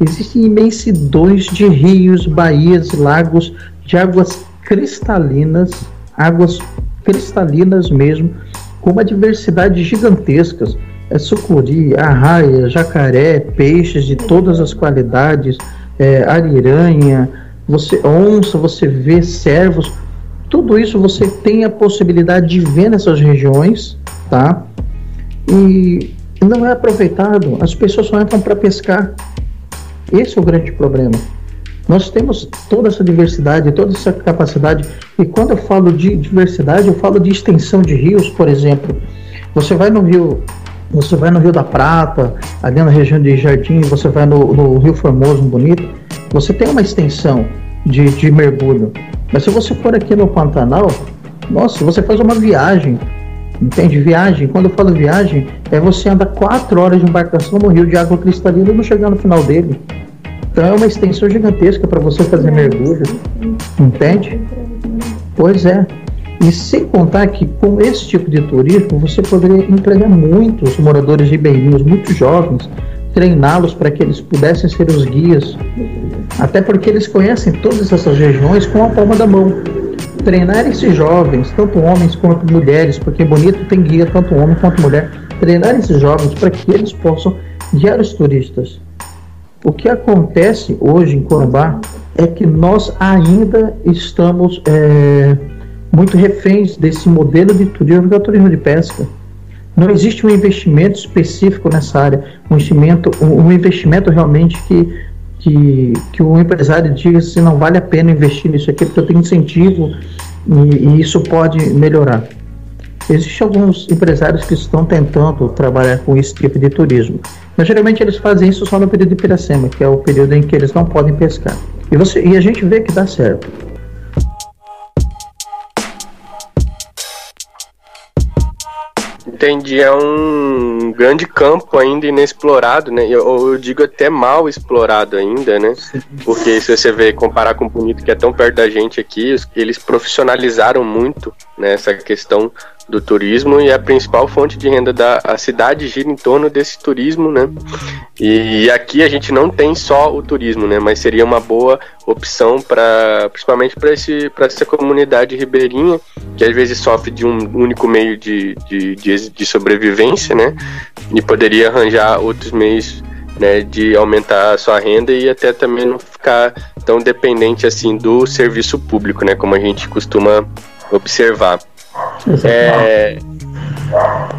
existem imensidões de rios, baías, lagos de águas cristalinas, águas cristalinas mesmo, com uma diversidade gigantesca. É sucuri, arraia, jacaré, peixes de todas as qualidades, é, ariranha, você onça, você vê servos, tudo isso você tem a possibilidade de ver nessas regiões, tá? E não é aproveitado, as pessoas só entram para pescar. Esse é o grande problema. Nós temos toda essa diversidade, toda essa capacidade, e quando eu falo de diversidade, eu falo de extensão de rios, por exemplo. Você vai no rio, você vai no Rio da Prata, ali na região de Jardim, você vai no, no Rio Formoso, Bonito, você tem uma extensão de, de mergulho. Mas se você for aqui no Pantanal, nossa, você faz uma viagem. Entende? Viagem. Quando eu falo viagem, é você andar quatro horas de embarcação no rio de água cristalina e não chegar no final dele. Então é uma extensão gigantesca para você fazer mergulho. Entende? Pois é. E sem contar que com esse tipo de turismo você poderia empregar muitos moradores ribeirinhos, muitos jovens, treiná-los para que eles pudessem ser os guias, até porque eles conhecem todas essas regiões com a palma da mão. Treinar esses jovens, tanto homens quanto mulheres, porque Bonito tem guia tanto homem quanto mulher, treinar esses jovens para que eles possam guiar os turistas. O que acontece hoje em Corumbá é que nós ainda estamos é, muito reféns desse modelo de turismo turismo de pesca. Não existe um investimento específico nessa área, um investimento, um investimento realmente que, que, que o empresário diga se não vale a pena investir nisso aqui, porque eu tenho incentivo e, e isso pode melhorar. Existem alguns empresários que estão tentando trabalhar com esse tipo de turismo. Mas geralmente eles fazem isso só no período de Piracema, que é o período em que eles não podem pescar. E, você, e a gente vê que dá certo. Entendi, é um grande campo ainda inexplorado, né? Eu, eu digo até mal explorado ainda, né? Porque se você vê, comparar com o Bonito, que é tão perto da gente aqui, eles profissionalizaram muito né, essa questão do turismo e a principal fonte de renda da a cidade gira em torno desse turismo, né? E, aqui a gente não tem só o turismo, né? Mas seria uma boa opção para, principalmente para esse para essa comunidade ribeirinha que às vezes sofre de um único meio de, de, de, de sobrevivência, né? E poderia arranjar outros meios né, de aumentar a sua renda e até também não ficar tão dependente assim do serviço público, né, como a gente costuma observar. É,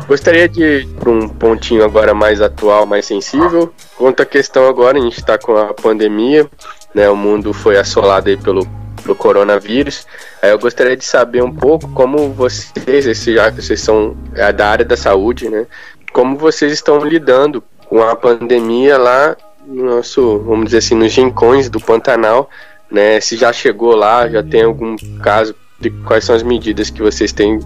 gostaria de para um pontinho agora mais atual, mais sensível. Quanto à questão agora, a gente está com a pandemia, né? O mundo foi assolado aí pelo, pelo coronavírus. Aí eu gostaria de saber um pouco como vocês, já que vocês são é, da área da saúde, né? Como vocês estão lidando com a pandemia lá no nosso, vamos dizer assim, nos rincões do Pantanal, né? Se já chegou lá, já tem algum caso de quais são as medidas que vocês têm,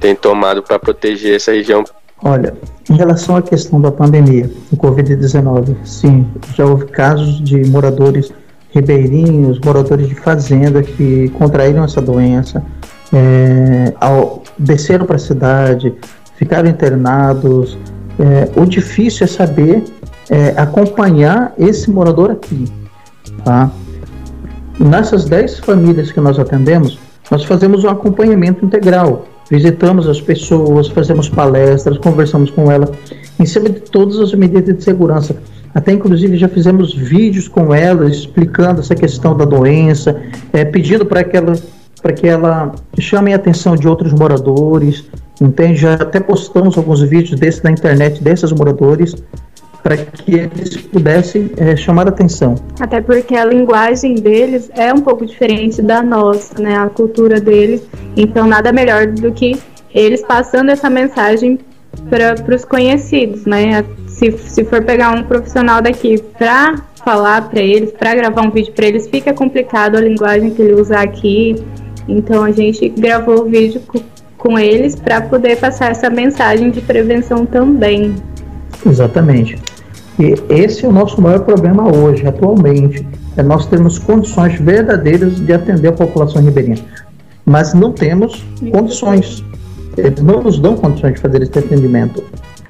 têm tomado para proteger essa região? Olha, em relação à questão da pandemia, do Covid-19, sim, já houve casos de moradores ribeirinhos, moradores de fazenda que contraíram essa doença, é, ao, desceram para a cidade, ficaram internados. É, o difícil é saber é, acompanhar esse morador aqui. Tá? Nessas 10 famílias que nós atendemos, nós fazemos um acompanhamento integral. Visitamos as pessoas, fazemos palestras, conversamos com elas em cima de todas as medidas de segurança. Até inclusive já fizemos vídeos com elas explicando essa questão da doença, é, pedindo para que ela para que ela chame a atenção de outros moradores, entende? Já até postamos alguns vídeos desses na internet desses moradores para que eles pudessem é, chamar a atenção. Até porque a linguagem deles é um pouco diferente da nossa, né? A cultura deles. Então, nada melhor do que eles passando essa mensagem para os conhecidos, né? Se, se for pegar um profissional daqui para falar para eles, para gravar um vídeo para eles, fica complicado a linguagem que ele usa aqui. Então, a gente gravou o vídeo com, com eles para poder passar essa mensagem de prevenção também. Exatamente. Esse é o nosso maior problema hoje, atualmente. É nós temos condições verdadeiras de atender a população ribeirinha. Mas não temos condições. Eles não nos dão condições de fazer esse atendimento.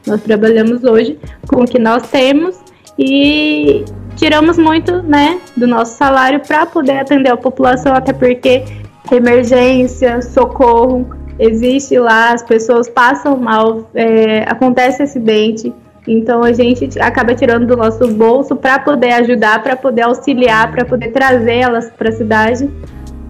Nós trabalhamos hoje com o que nós temos e tiramos muito né, do nosso salário para poder atender a população, até porque emergência, socorro, existe lá, as pessoas passam mal, é, acontece acidente. Então a gente acaba tirando do nosso bolso para poder ajudar, para poder auxiliar, para poder trazer elas para a cidade,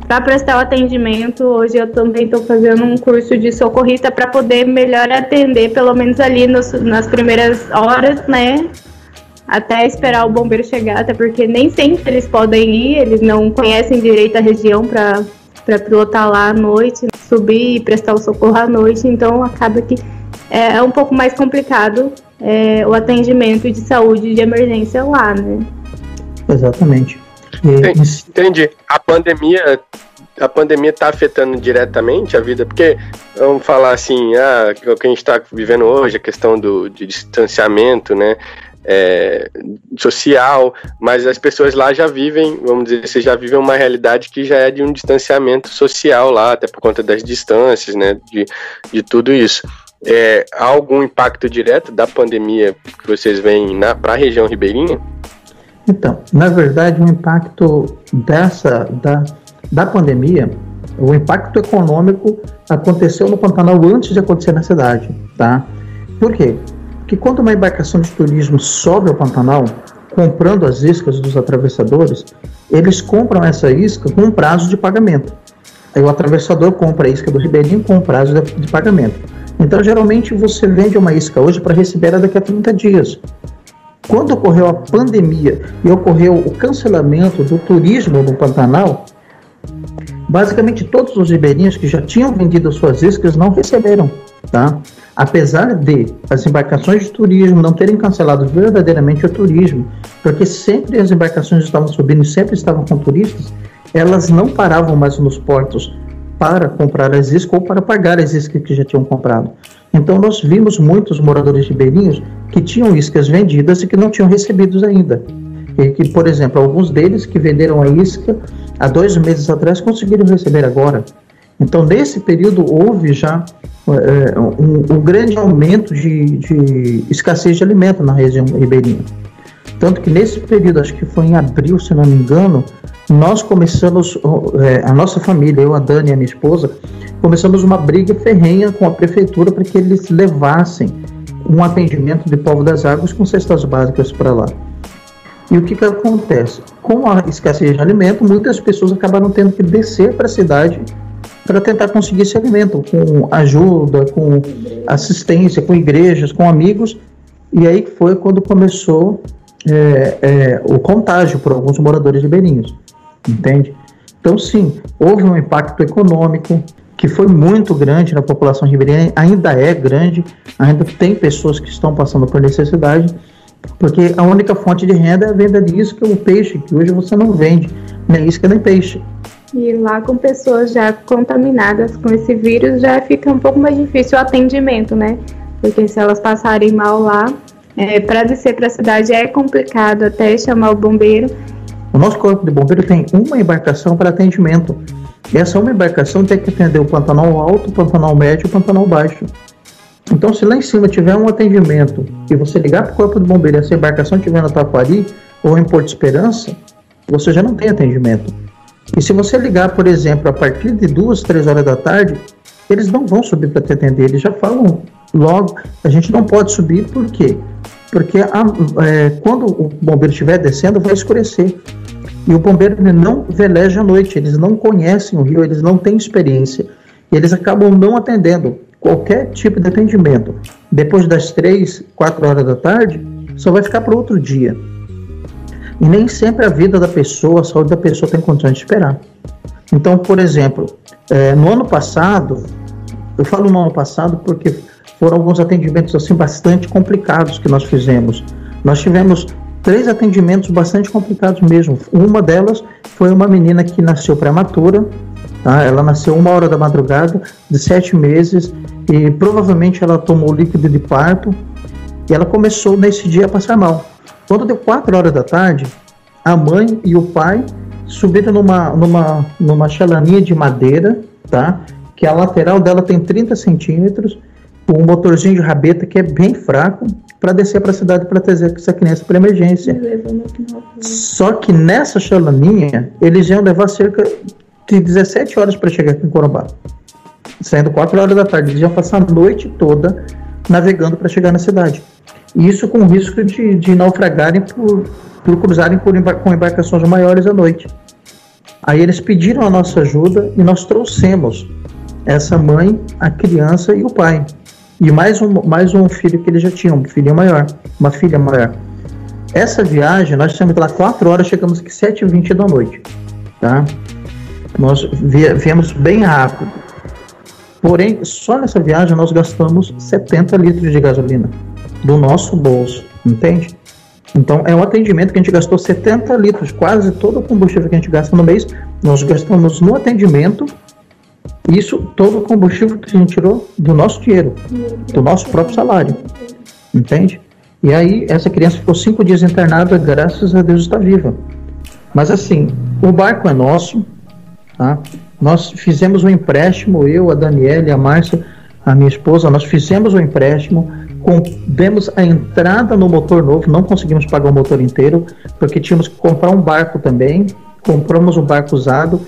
para prestar o atendimento. Hoje eu também estou fazendo um curso de socorrista para poder melhor atender, pelo menos ali nos, nas primeiras horas, né? Até esperar o bombeiro chegar, até porque nem sempre eles podem ir, eles não conhecem direito a região para pilotar lá à noite, subir e prestar o socorro à noite, então acaba que é um pouco mais complicado é, o atendimento de saúde de emergência lá, né? Exatamente. E... Entendi. A pandemia a pandemia está afetando diretamente a vida, porque vamos falar assim, ah, o que a gente está vivendo hoje, a questão do de distanciamento, né? É, social, mas as pessoas lá já vivem, vamos dizer, você já vivem uma realidade que já é de um distanciamento social lá, até por conta das distâncias, né? De, de tudo isso. É, há algum impacto direto da pandemia que vocês veem para a região ribeirinha? Então, na verdade, o impacto dessa da, da pandemia, o impacto econômico aconteceu no Pantanal antes de acontecer na cidade, tá? Por quê? Porque quando uma embarcação de turismo sobe ao Pantanal, comprando as iscas dos atravessadores, eles compram essa isca com prazo de pagamento. Aí o atravessador compra a isca do ribeirinho com prazo de, de pagamento. Então, geralmente, você vende uma isca hoje para receber ela daqui a 30 dias. Quando ocorreu a pandemia e ocorreu o cancelamento do turismo no Pantanal, basicamente todos os ribeirinhos que já tinham vendido suas iscas não receberam Tá? Apesar de as embarcações de turismo não terem cancelado verdadeiramente o turismo, porque sempre as embarcações estavam subindo e sempre estavam com turistas, elas não paravam mais nos portos para comprar as iscas ou para pagar as iscas que já tinham comprado. Então nós vimos muitos moradores ribeirinhos que tinham iscas vendidas e que não tinham recebidos ainda. E que, por exemplo, alguns deles que venderam a isca há dois meses atrás conseguiram receber agora. Então, nesse período, houve já é, um, um, grande aumento de, de, escassez de alimento na região ribeirinha. Tanto que nesse período, acho que foi em abril, se não me engano, nós começamos, é, a nossa família, eu, a Dani e a minha esposa, começamos uma briga ferrenha com a prefeitura para que eles levassem um atendimento de povo das águas com cestas básicas para lá. E o que, que acontece? Com a escassez de alimento, muitas pessoas acabaram tendo que descer para a cidade para tentar conseguir esse alimento, com ajuda, com assistência, com igrejas, com amigos. E aí foi quando começou é, é, o contágio por alguns moradores ribeirinhos, entende? Então, sim, houve um impacto econômico que foi muito grande na população ribeirinha, ainda é grande, ainda tem pessoas que estão passando por necessidade, porque a única fonte de renda é a venda de isca ou peixe, que hoje você não vende nem isca nem peixe. E lá com pessoas já contaminadas com esse vírus já fica um pouco mais difícil o atendimento, né? Porque se elas passarem mal lá, é, para descer para a cidade é complicado até chamar o bombeiro. O nosso corpo de bombeiro tem uma embarcação para atendimento. E essa uma embarcação tem que atender o Pantanal Alto, o Pantanal Médio e o Pantanal Baixo. Então, se lá em cima tiver um atendimento e você ligar para o corpo de bombeiro e essa embarcação estiver no Taquari ou em Porto Esperança, você já não tem atendimento. E se você ligar, por exemplo, a partir de duas, três horas da tarde, eles não vão subir para te atender. Eles já falam logo, a gente não pode subir, por quê? Porque a, é, quando o bombeiro estiver descendo, vai escurecer. E o bombeiro não veleja à noite, eles não conhecem o rio, eles não têm experiência. E eles acabam não atendendo qualquer tipo de atendimento. Depois das três, quatro horas da tarde, só vai ficar para outro dia. E nem sempre a vida da pessoa, a saúde da pessoa tem condições de esperar. Então, por exemplo, é, no ano passado, eu falo no ano passado porque foram alguns atendimentos assim bastante complicados que nós fizemos. Nós tivemos três atendimentos bastante complicados mesmo. Uma delas foi uma menina que nasceu prematura, tá? ela nasceu uma hora da madrugada, de sete meses, e provavelmente ela tomou líquido de parto, e ela começou nesse dia a passar mal. Quando deu 4 horas da tarde, a mãe e o pai subiram numa, numa, numa chalaninha de madeira, tá? Que a lateral dela tem 30 centímetros, um motorzinho de rabeta que é bem fraco, para descer para a cidade para trazer essa criança para emergência. Só que nessa chalaninha, eles iam levar cerca de 17 horas para chegar aqui em Corumbá. Saindo 4 horas da tarde, eles iam passar a noite toda navegando para chegar na cidade. Isso com o risco de, de naufragarem por, por cruzarem por embar com embarcações maiores à noite. Aí eles pediram a nossa ajuda e nós trouxemos essa mãe, a criança e o pai. E mais um, mais um filho que eles já tinham, um filho maior, uma filha maior. Essa viagem, nós estamos lá 4 horas, chegamos aqui 7h20 da noite. Tá? Nós viemos bem rápido. Porém, só nessa viagem nós gastamos 70 litros de gasolina do nosso bolso, entende? Então é um atendimento que a gente gastou 70 litros, quase todo o combustível que a gente gasta no mês, nós gastamos no atendimento. Isso, todo o combustível que a gente tirou do nosso dinheiro, do nosso próprio salário, entende? E aí essa criança ficou cinco dias internada, graças a Deus está viva. Mas assim, o barco é nosso, tá? Nós fizemos um empréstimo, eu, a Daniela, a Márcia, a minha esposa, nós fizemos um empréstimo demos a entrada no motor novo, não conseguimos pagar o motor inteiro, porque tínhamos que comprar um barco também. Compramos um barco usado,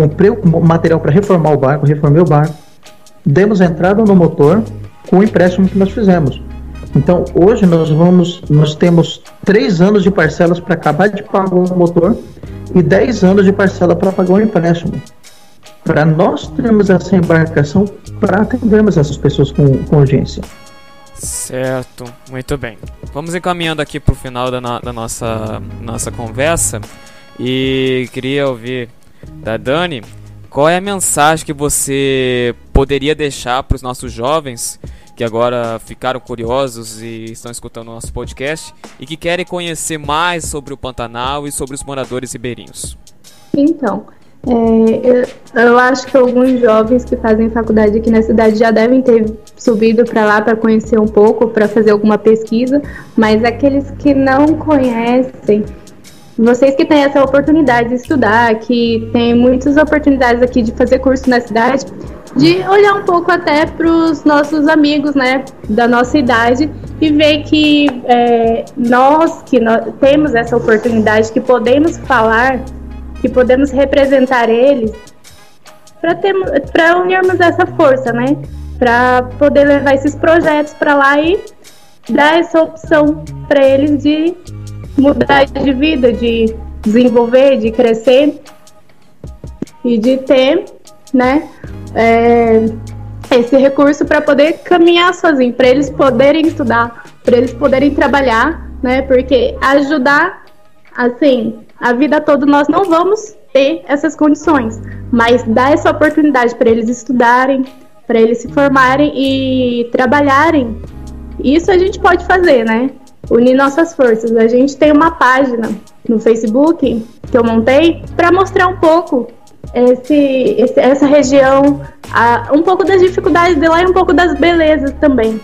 comprei o material para reformar o barco, reformei o barco, demos entrada no motor com o empréstimo que nós fizemos. Então hoje nós vamos, nós temos três anos de parcelas para acabar de pagar o motor e dez anos de parcela para pagar o empréstimo. Para nós termos essa embarcação para atendermos essas pessoas com, com urgência. Certo, muito bem. Vamos encaminhando aqui para o final da, da, nossa, nossa conversa e queria ouvir da Dani qual é a mensagem que você poderia deixar para os nossos jovens que agora ficaram curiosos e estão escutando o nosso podcast e que querem conhecer mais sobre o Pantanal e sobre os moradores ribeirinhos? Então, é, eu, eu, acho que alguns jovens que fazem faculdade aqui na cidade já devem ter subido para lá para conhecer um pouco, para fazer alguma pesquisa, mas aqueles que não conhecem, vocês que têm essa oportunidade de estudar, que tem muitas oportunidades aqui de fazer curso na cidade, de olhar um pouco até para os nossos amigos, né, da nossa idade e ver que é, nós que nós temos essa oportunidade, que podemos falar, que podemos representar eles, para unirmos essa força, né, para poder levar esses projetos para lá e dar essa opção para eles de mudar de vida, de desenvolver, de crescer e de ter, né, é, esse recurso para poder caminhar sozinho, para eles poderem estudar, para eles poderem trabalhar, né? Porque ajudar, assim, a vida toda nós não vamos ter essas condições, mas dar essa oportunidade para eles estudarem, para eles se formarem e trabalharem, isso a gente pode fazer, né? Unir nossas forças. A gente tem uma página no Facebook que eu montei para mostrar um pouco esse, esse, essa região, a, um pouco das dificuldades de lá e um pouco das belezas também.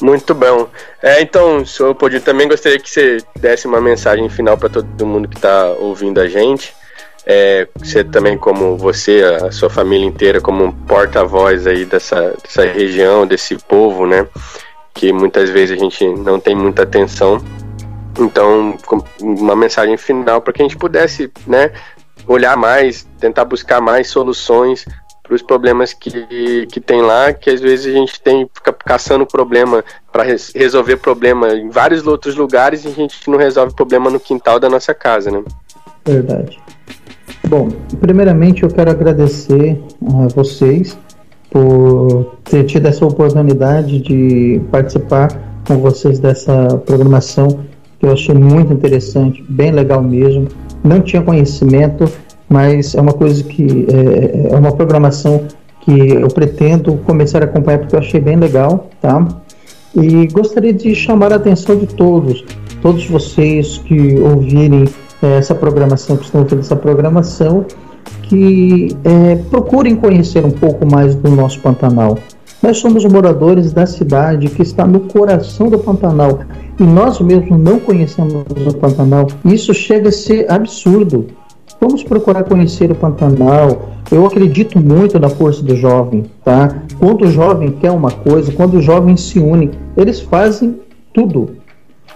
Muito bom. É, então, senhor Podir, também gostaria que você desse uma mensagem final para todo mundo que está ouvindo a gente. É, você também, como você, a sua família inteira, como um porta-voz aí dessa, dessa região, desse povo, né? Que muitas vezes a gente não tem muita atenção. Então, uma mensagem final para que a gente pudesse, né, olhar mais, tentar buscar mais soluções para os problemas que, que tem lá, que às vezes a gente tem fica caçando problema para res, resolver problema em vários outros lugares e a gente não resolve problema no quintal da nossa casa, né? Verdade. Bom, primeiramente eu quero agradecer a vocês por ter tido essa oportunidade de participar com vocês dessa programação que eu achei muito interessante, bem legal mesmo não tinha conhecimento, mas é uma coisa que é, é uma programação que eu pretendo começar a acompanhar porque eu achei bem legal, tá? E gostaria de chamar a atenção de todos, todos vocês que ouvirem é, essa programação, que estão ouvindo essa programação, que é, procurem conhecer um pouco mais do nosso Pantanal. Nós somos moradores da cidade que está no coração do Pantanal e nós mesmos não conhecemos o Pantanal. Isso chega a ser absurdo. Vamos procurar conhecer o Pantanal. Eu acredito muito na força do jovem, tá? Quando o jovem quer uma coisa, quando o jovem se une, eles fazem tudo.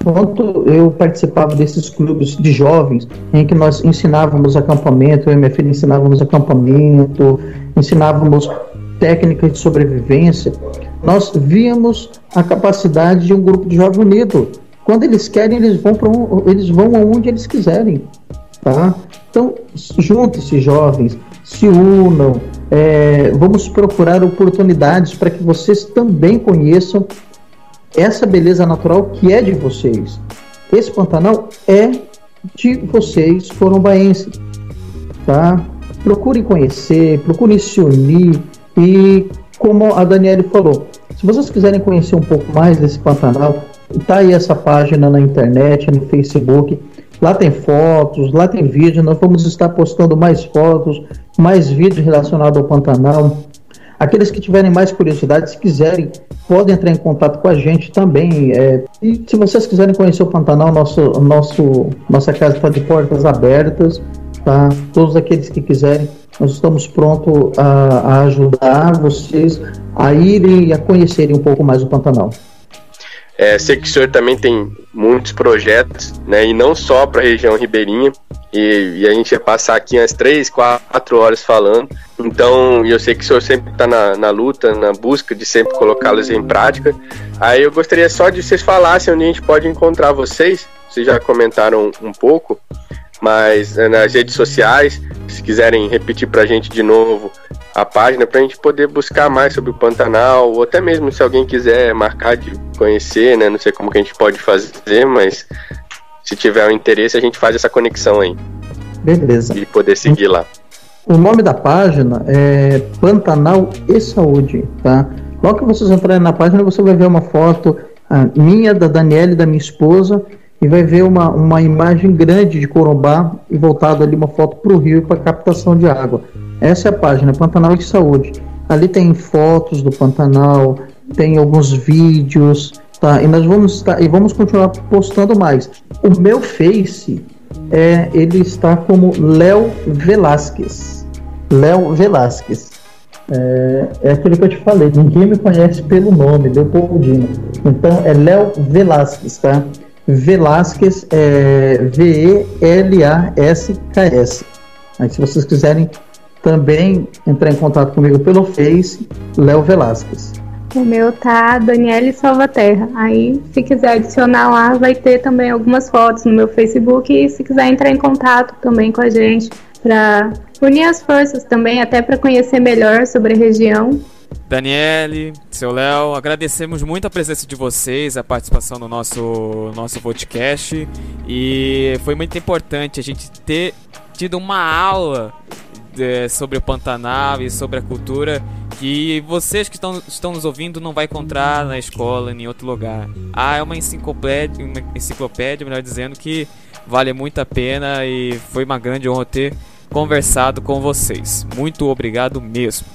Quando eu participava desses clubes de jovens, em que nós ensinávamos acampamento, eu e minha filha ensinávamos acampamento, ensinávamos técnicas de sobrevivência, nós víamos a capacidade de um grupo de jovens unido. Quando eles querem, eles vão um, eles vão aonde eles quiserem, tá? Então, juntem-se jovens, se unam, é, vamos procurar oportunidades para que vocês também conheçam essa beleza natural que é de vocês. Esse Pantanal é de vocês, corombaenses, tá? Procurem conhecer, procurem se unir, e como a Daniele falou, se vocês quiserem conhecer um pouco mais desse Pantanal, tá aí essa página na internet, no Facebook. Lá tem fotos, lá tem vídeo. Nós vamos estar postando mais fotos, mais vídeos relacionados ao Pantanal. Aqueles que tiverem mais curiosidade, se quiserem, podem entrar em contato com a gente também. É, e se vocês quiserem conhecer o Pantanal, nosso, nosso, nossa casa está de portas abertas. Tá? Todos aqueles que quiserem, nós estamos prontos a, a ajudar vocês a irem e a conhecerem um pouco mais o Pantanal. É, sei que o senhor também tem muitos projetos, né, e não só para a região ribeirinha, e, e, a gente ia passar aqui umas três, quatro horas falando, então eu sei que o senhor sempre está na, na luta, na busca de sempre colocá-los em prática, aí eu gostaria só de vocês falassem onde a gente pode encontrar vocês, vocês já comentaram um pouco, mas é, nas redes sociais, se quiserem repetir para a gente de novo a página, para a gente poder buscar mais sobre o Pantanal, ou até mesmo se alguém quiser marcar de conhecer, né? Não sei como que a gente pode fazer, mas se tiver o interesse, a gente faz essa conexão aí. Beleza. E poder seguir lá. O nome da página é Pantanal e Saúde, tá? Logo que vocês entrarem na página, você vai ver uma foto minha, da Daniela e da minha esposa, e vai ver uma, uma imagem grande de Corumbá e voltado ali uma foto para o rio para captação de água. Essa é a página Pantanal e Saúde. Ali tem fotos do Pantanal, tem alguns vídeos, tá? E nós vamos estar, e vamos continuar postando mais. O meu Face é ele está como Léo Velasquez. Léo Velasquez. É, é que eu te falei, ninguém me conhece pelo nome, Leopoldino. Então é Léo Velasquez, tá? Velasquez é V-E-L-A-S-K-S. Aí se vocês quiserem também entrar em contato comigo pelo Face, Léo Velasquez. O meu tá Daniele Salvaterra. Aí, se quiser adicionar lá, vai ter também algumas fotos no meu Facebook. E se quiser entrar em contato também com a gente para unir as forças também, até para conhecer melhor sobre a região. Daniele, seu Léo, agradecemos muito a presença de vocês, a participação no nosso, nosso podcast. E foi muito importante a gente ter tido uma aula de, sobre o Pantanal e sobre a cultura que vocês que estão, estão nos ouvindo não vai encontrar na escola em outro lugar. Ah, é uma enciclopédia, uma enciclopédia, melhor dizendo, que vale muito a pena e foi uma grande honra ter conversado com vocês. Muito obrigado mesmo.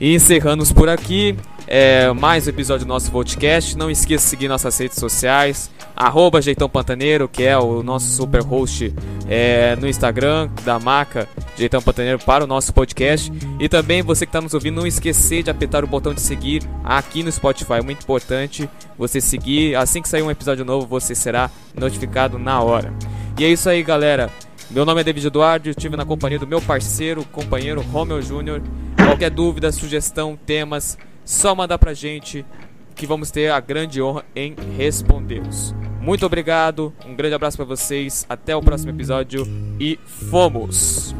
E encerramos por aqui é, mais um episódio do nosso podcast. Não esqueça de seguir nossas redes sociais, arroba Jeitão Pantaneiro, que é o nosso super host é, no Instagram da marca Jeitão Pantaneiro para o nosso podcast. E também você que está nos ouvindo, não esquecer de apertar o botão de seguir aqui no Spotify. É muito importante você seguir. Assim que sair um episódio novo, você será notificado na hora. E é isso aí, galera. Meu nome é David Eduardo, estive na companhia do meu parceiro, companheiro Romeo Júnior. Qualquer dúvida, sugestão, temas, só mandar pra gente que vamos ter a grande honra em respondê-los. Muito obrigado, um grande abraço para vocês, até o próximo episódio e fomos!